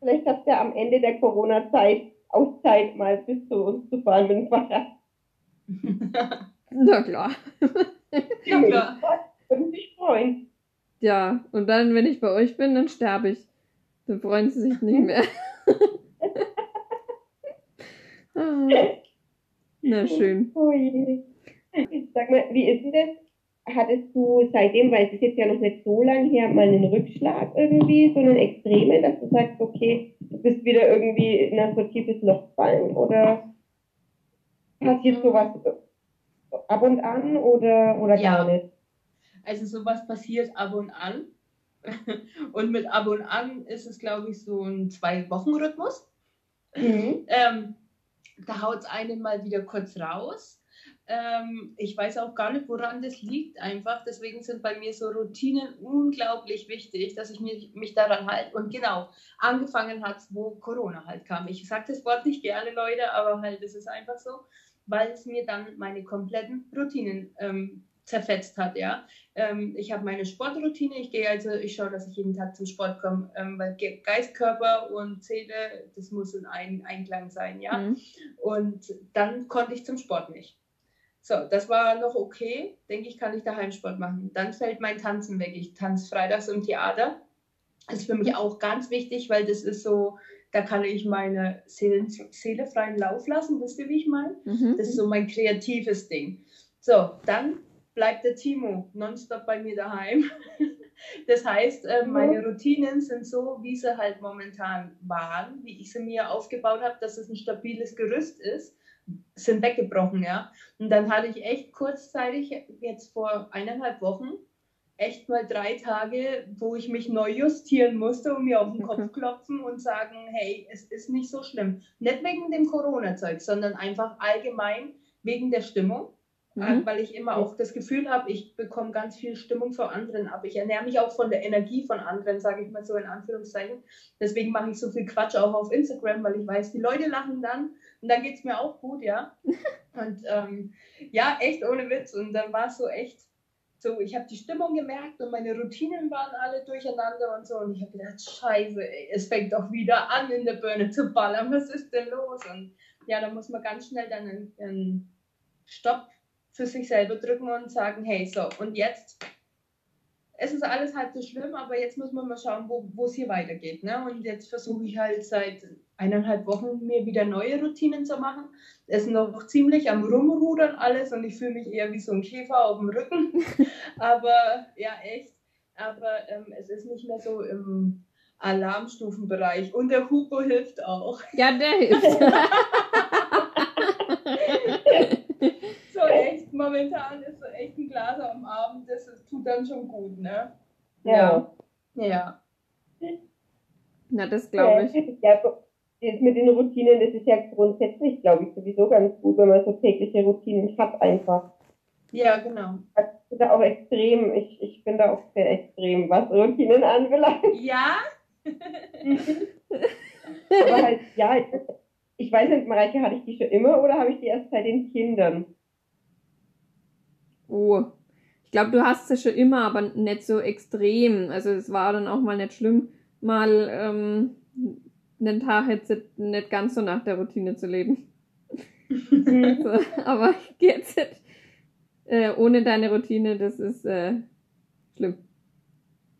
Vielleicht habt ihr am Ende der Corona-Zeit auch Zeit, mal bis zu uns zu fahren mit dem Fahrrad. Na klar. ja, klar. Würden sich freuen. Ja, und dann, wenn ich bei euch bin, dann sterbe ich. Dann freuen sie sich nicht mehr. ah, na schön. Sag mal, wie ist denn das? Hattest du seitdem, weil es ist jetzt ja noch nicht so lang her, mal einen Rückschlag irgendwie, so einen Extreme, dass du sagst, okay, du bist wieder irgendwie in ein so tiefes Loch gefallen? Oder passiert sowas ab und an oder, oder Ja. gar nicht? Also sowas passiert ab und an. Und mit ab und an ist es, glaube ich, so ein Zwei-Wochen-Rhythmus. Mhm. Ähm, da haut es einen mal wieder kurz raus. Ähm, ich weiß auch gar nicht, woran das liegt einfach. Deswegen sind bei mir so Routinen unglaublich wichtig, dass ich mich, mich daran halte. Und genau, angefangen hat wo Corona halt kam. Ich sage das Wort nicht gerne, Leute, aber halt, das ist einfach so, weil es mir dann meine kompletten Routinen ähm, zerfetzt hat, ja. Ähm, ich habe meine Sportroutine, ich gehe also, ich schaue, dass ich jeden Tag zum Sport komme, ähm, weil Ge- Geist, Körper und Seele, das muss in ein Einklang sein, ja. Mhm. Und dann konnte ich zum Sport nicht. So, das war noch okay. Denke ich, kann ich daheim Sport machen. Dann fällt mein Tanzen weg. Ich tanze freitags im Theater. Das ist für mich auch ganz wichtig, weil das ist so, da kann ich meine Seelen, Seele freien Lauf lassen. Wisst ihr, wie ich meine? Mhm. Das ist so mein kreatives Ding. So, dann bleibt der Timo nonstop bei mir daheim. Das heißt, äh, meine Routinen sind so, wie sie halt momentan waren, wie ich sie mir aufgebaut habe, dass es ein stabiles Gerüst ist, sind weggebrochen, ja. Und dann hatte ich echt kurzzeitig, jetzt vor eineinhalb Wochen, echt mal drei Tage, wo ich mich neu justieren musste und mir auf den. Kopf klopfen und sagen, hey, es ist nicht so schlimm. Nicht wegen dem Corona-Zeug, sondern einfach allgemein wegen der Stimmung. Mhm. weil ich immer auch das Gefühl habe, ich bekomme ganz viel Stimmung von anderen ab. Ich ernähre mich auch von der Energie von anderen, sage ich mal so in Anführungszeichen. Deswegen mache ich so viel Quatsch auch auf Instagram, weil ich weiß, die Leute lachen dann und dann geht es mir auch gut, ja. Und ähm, ja, echt ohne Witz. Und dann war es so echt so, ich habe die Stimmung gemerkt und meine Routinen waren alle durcheinander und so. Und ich habe gedacht, scheiße, ey, es fängt doch wieder an, in der Birne zu ballern. Was ist denn los? Und ja, da muss man ganz schnell dann einen Stopp für sich selber drücken und sagen, hey, so, und jetzt, es ist alles halb so schlimm, aber jetzt muss man mal schauen, wo wo es hier weitergeht. Ne? Und jetzt versuche ich halt seit eineinhalb Wochen mir wieder neue Routinen zu machen. Es ist noch ziemlich am Rumrudern alles und ich fühle mich eher wie so ein Käfer auf dem Rücken. aber ja, echt. Aber ähm, es ist nicht mehr so im Alarmstufenbereich. Und der Hugo hilft auch. Ja, der hilft. momentan ist so echt ein Glas am Abend, das, das tut dann schon gut, ne? Ja. Ja. Na, das glaube ich. Ja, das mit den Routinen, das ist ja grundsätzlich, glaube ich, sowieso ganz gut, wenn man so tägliche Routinen hat einfach. Ja, genau. Ich bin da auch extrem, ich, ich bin da auch sehr extrem, was Routinen anbelangt. Ja? Aber halt, ja, ich weiß nicht, Mareike, hatte ich die schon immer oder habe ich die erst seit den Kindern? Oh. Ich glaube, du hast sie schon immer, aber nicht so extrem. Also es war dann auch mal nicht schlimm, mal ähm, einen Tag jetzt nicht ganz so nach der Routine zu leben. so, aber jetzt äh, ohne deine Routine, das ist äh, schlimm.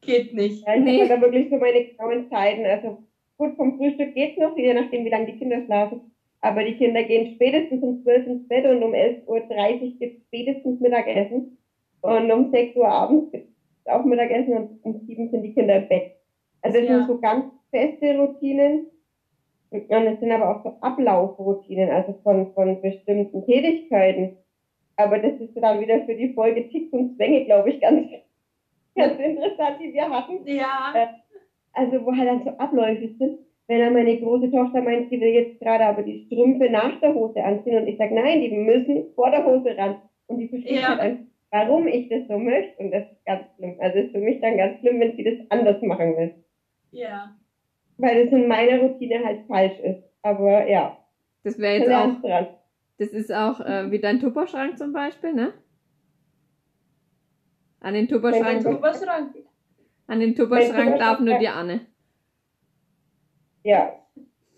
Geht nicht. Ja, ich Nee. habe da wirklich so meine grauen Zeiten. Also gut, vom Frühstück geht's noch, je nachdem, wie lange die Kinder schlafen. Aber die Kinder gehen spätestens um 12 ins Bett und um 11.30 Uhr gibt's spätestens Mittagessen. Und um 6 Uhr abends gibt's auch Mittagessen und um 7 sind die Kinder im Bett. Also das Ja. sind so ganz feste Routinen. Und es sind aber auch so Ablaufroutinen, also von, von bestimmten Tätigkeiten. Aber das ist dann wieder für die Folge Ticks und Zwänge, glaube ich, ganz, ganz interessant, die wir hatten. Ja. Also wo halt dann so Abläufe sind. Wenn dann meine große Tochter meint, sie will jetzt gerade aber die Strümpfe nach der Hose anziehen und ich sage, nein, die müssen vor der Hose ran. Und die versteht Ja. halt einfach, warum ich das so möchte. Und das ist ganz schlimm. Also ist für mich dann ganz schlimm, wenn sie das anders machen will. Ja. Weil das in meiner Routine halt falsch ist. Aber ja, Das wäre jetzt auch, dran. das ist auch äh, wie dein Tupperschrank zum Beispiel, ne? An den Tupperschrank, an den Tupperschrank darf nur die Anne. Ja.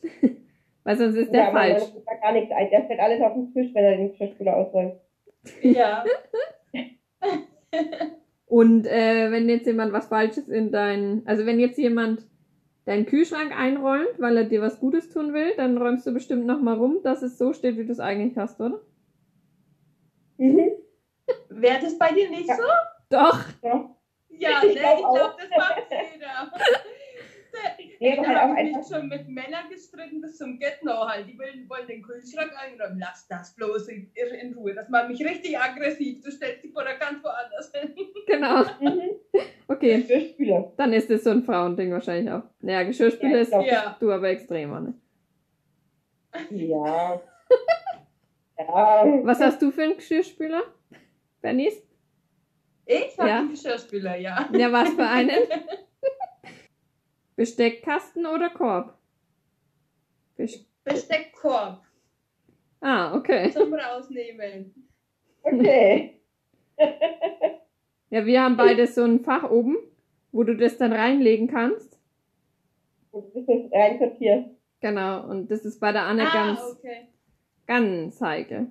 Weil sonst ist der ja, falsch. Man da gar nichts ein. Der fällt alles auf den Tisch, wenn er den Geschirrspüler ausräumt. Ja. Und äh, wenn jetzt jemand was Falsches in dein, also wenn jetzt jemand deinen Kühlschrank einräumt, weil er dir was Gutes tun will, dann räumst du bestimmt nochmal rum, dass es so steht, wie du es eigentlich hast, oder? Mhm. Wäre das bei dir nicht Ja. so? Doch. Ja. Ja, Ich ne? glaub glaube, das macht jeder. Ich aber halt habe auch mich einfach, schon mit Männern gestritten bis zum Get-No halt. Die wollen, wollen den Kühlschrank einräumen. Lass das bloß in, in Ruhe. Das macht mich richtig aggressiv. Du stellst dich vor der ganz woanders hin. Genau. mhm. Okay. Geschirrspüler. Dann ist es so ein Frauending wahrscheinlich auch. Naja, Geschirrspüler Ja, ich ist Ja. du aber extremer, ne? Ja. ja. Was hast du für einen Geschirrspüler? Bernice? Ich habe Ja. einen Geschirrspüler, ja. Ja, was für einen? Besteckkasten oder Korb? Best Besteckkorb ah, okay. zum Rausnehmen. Okay. Ja, wir haben beide so ein Fach oben, wo du das dann reinlegen kannst. Und das ist rein sortiert. Genau, und das ist bei der Anne ah, ganz, okay. ganz heikel.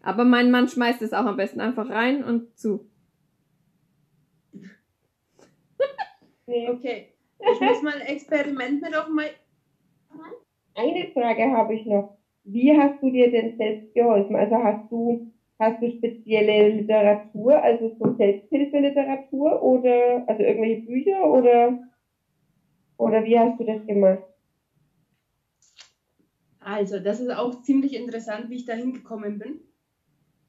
Aber mein Mann schmeißt es auch am besten einfach rein und zu. Nee. Okay. Ich muss mal ein Experiment mit auf mein. Eine Frage habe ich noch. Wie hast du dir denn selbst geholfen? Also hast du, hast du spezielle Literatur, also so Selbsthilfeliteratur oder, also irgendwelche Bücher oder, oder wie hast du das gemacht? Also, das ist auch ziemlich interessant, wie ich da hingekommen bin.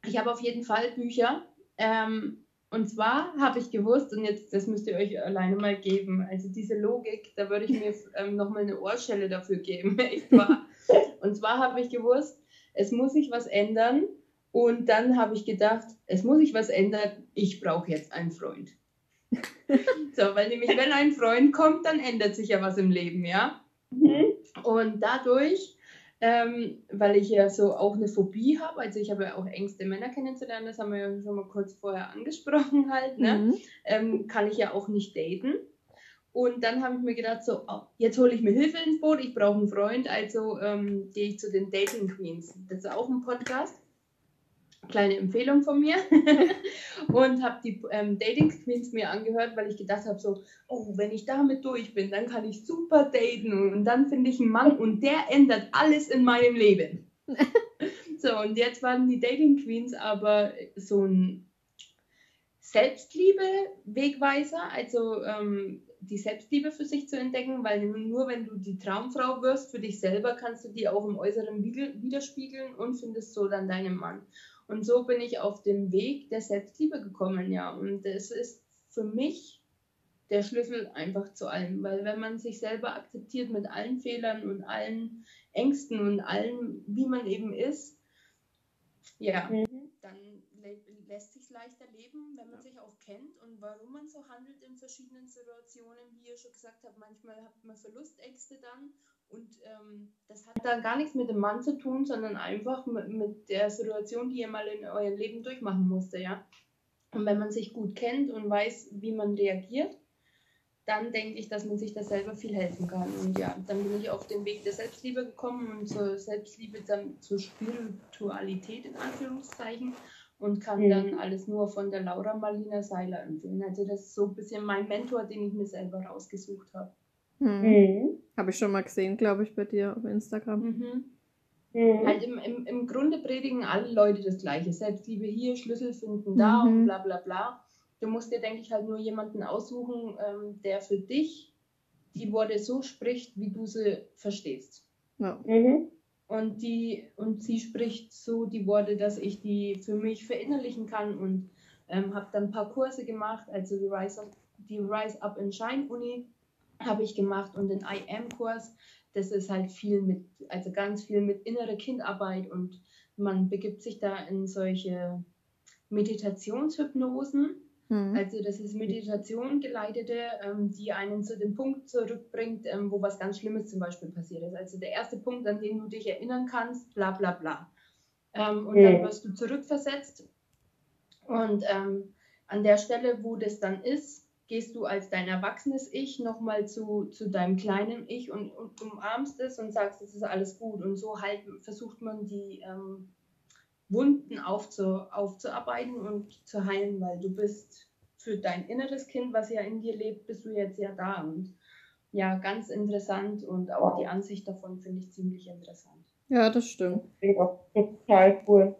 Ich habe auf jeden Fall Bücher. Ähm, und zwar habe ich gewusst, und jetzt, das müsst ihr euch alleine mal geben, also diese Logik, da würde ich mir ähm, nochmal eine Ohrschelle dafür geben, echt wahr. Und zwar habe ich gewusst, es muss sich was ändern. Und dann habe ich gedacht, es muss sich was ändern, ich brauche jetzt einen Freund. so, weil nämlich, wenn ein Freund kommt, dann ändert sich ja was im Leben, ja? Mhm. Und dadurch, ähm, weil ich ja so auch eine Phobie habe, also ich habe ja auch Ängste, Männer kennenzulernen, das haben wir ja schon mal kurz vorher angesprochen halt, ne? Mhm. ähm, kann ich ja auch nicht daten. Und dann habe ich mir gedacht, so, oh, jetzt hole ich mir Hilfe ins Boot, ich brauche einen Freund, also ähm, gehe ich zu den Dating Queens. Das ist auch ein Podcast. Kleine Empfehlung von mir. und habe die ähm, Dating Queens mir angehört, weil ich gedacht habe, so, oh, wenn ich damit durch bin, dann kann ich super daten und dann finde ich einen Mann und der ändert alles in meinem Leben. so, und jetzt waren die Dating Queens aber so ein Selbstliebe-Wegweiser. Also ähm, die Selbstliebe für sich zu entdecken, weil nur wenn du die Traumfrau wirst für dich selber, kannst du die auch im Äußeren widerspiegeln und findest so dann deinen Mann. Und so bin ich auf den Weg der Selbstliebe gekommen, ja. Und es ist für mich der Schlüssel einfach zu allem, weil wenn man sich selber akzeptiert mit allen Fehlern und allen Ängsten und allem, wie man eben ist, ja, mhm. dann lässt sich leichter leben, wenn man sich auch kennt und warum man so handelt in verschiedenen Situationen, wie ihr schon gesagt habt, manchmal hat man Verlustängste dann und ähm, das hat dann gar nichts mit dem Mann zu tun, sondern einfach mit, mit der Situation, die ihr mal in eurem Leben durchmachen musste, ja. Und wenn man sich gut kennt und weiß, wie man reagiert, dann denke ich, dass man sich da selber viel helfen kann. Und ja, dann bin ich auf den Weg der Selbstliebe gekommen und zur Selbstliebe dann zur Spiritualität in Anführungszeichen und kann mhm. dann alles nur von der Laura Marlina Seiler empfehlen. Also das ist so ein bisschen mein Mentor, den ich mir selber rausgesucht habe. Mhm. Mhm. Habe ich schon mal gesehen, glaube ich, bei dir auf Instagram. Mhm. Mhm. Halt im, im, im Grunde predigen alle Leute das Gleiche. Selbstliebe hier, Schlüssel finden da und mhm. bla bla bla. Du musst dir, denke ich, halt nur jemanden aussuchen, ähm, der für dich die Worte so spricht, wie du sie verstehst. Ja. Mhm. Und, die, und sie spricht so die Worte, dass ich die für mich verinnerlichen kann und ähm, habe dann ein paar Kurse gemacht, also die Rise Up, die Rise Up and Shine Uni habe ich gemacht und den I Am Kurs. Das ist halt viel mit, also ganz viel mit innerer Kindarbeit und man begibt sich da in solche Meditationshypnosen Mhm. Also das ist Meditation geleitete, ähm, die einen zu dem Punkt zurückbringt, ähm, wo was ganz Schlimmes zum Beispiel passiert ist. Also der erste Punkt, an den du dich erinnern kannst, bla bla bla. Ähm, und mhm. dann wirst du zurückversetzt. Und ähm, an der Stelle, wo das dann ist, gehst du als dein erwachsenes Ich nochmal zu, zu deinem kleinen Ich und, und umarmst es und sagst, es ist alles gut. Und so halt versucht man die ähm, Wunden aufzu, aufzuarbeiten und zu heilen, weil du bist für dein inneres Kind, was ja in dir lebt, bist du jetzt ja da. Und ja, ganz interessant und auch die Ansicht davon finde ich ziemlich interessant. Ja, das stimmt. Das klingt auch total cool.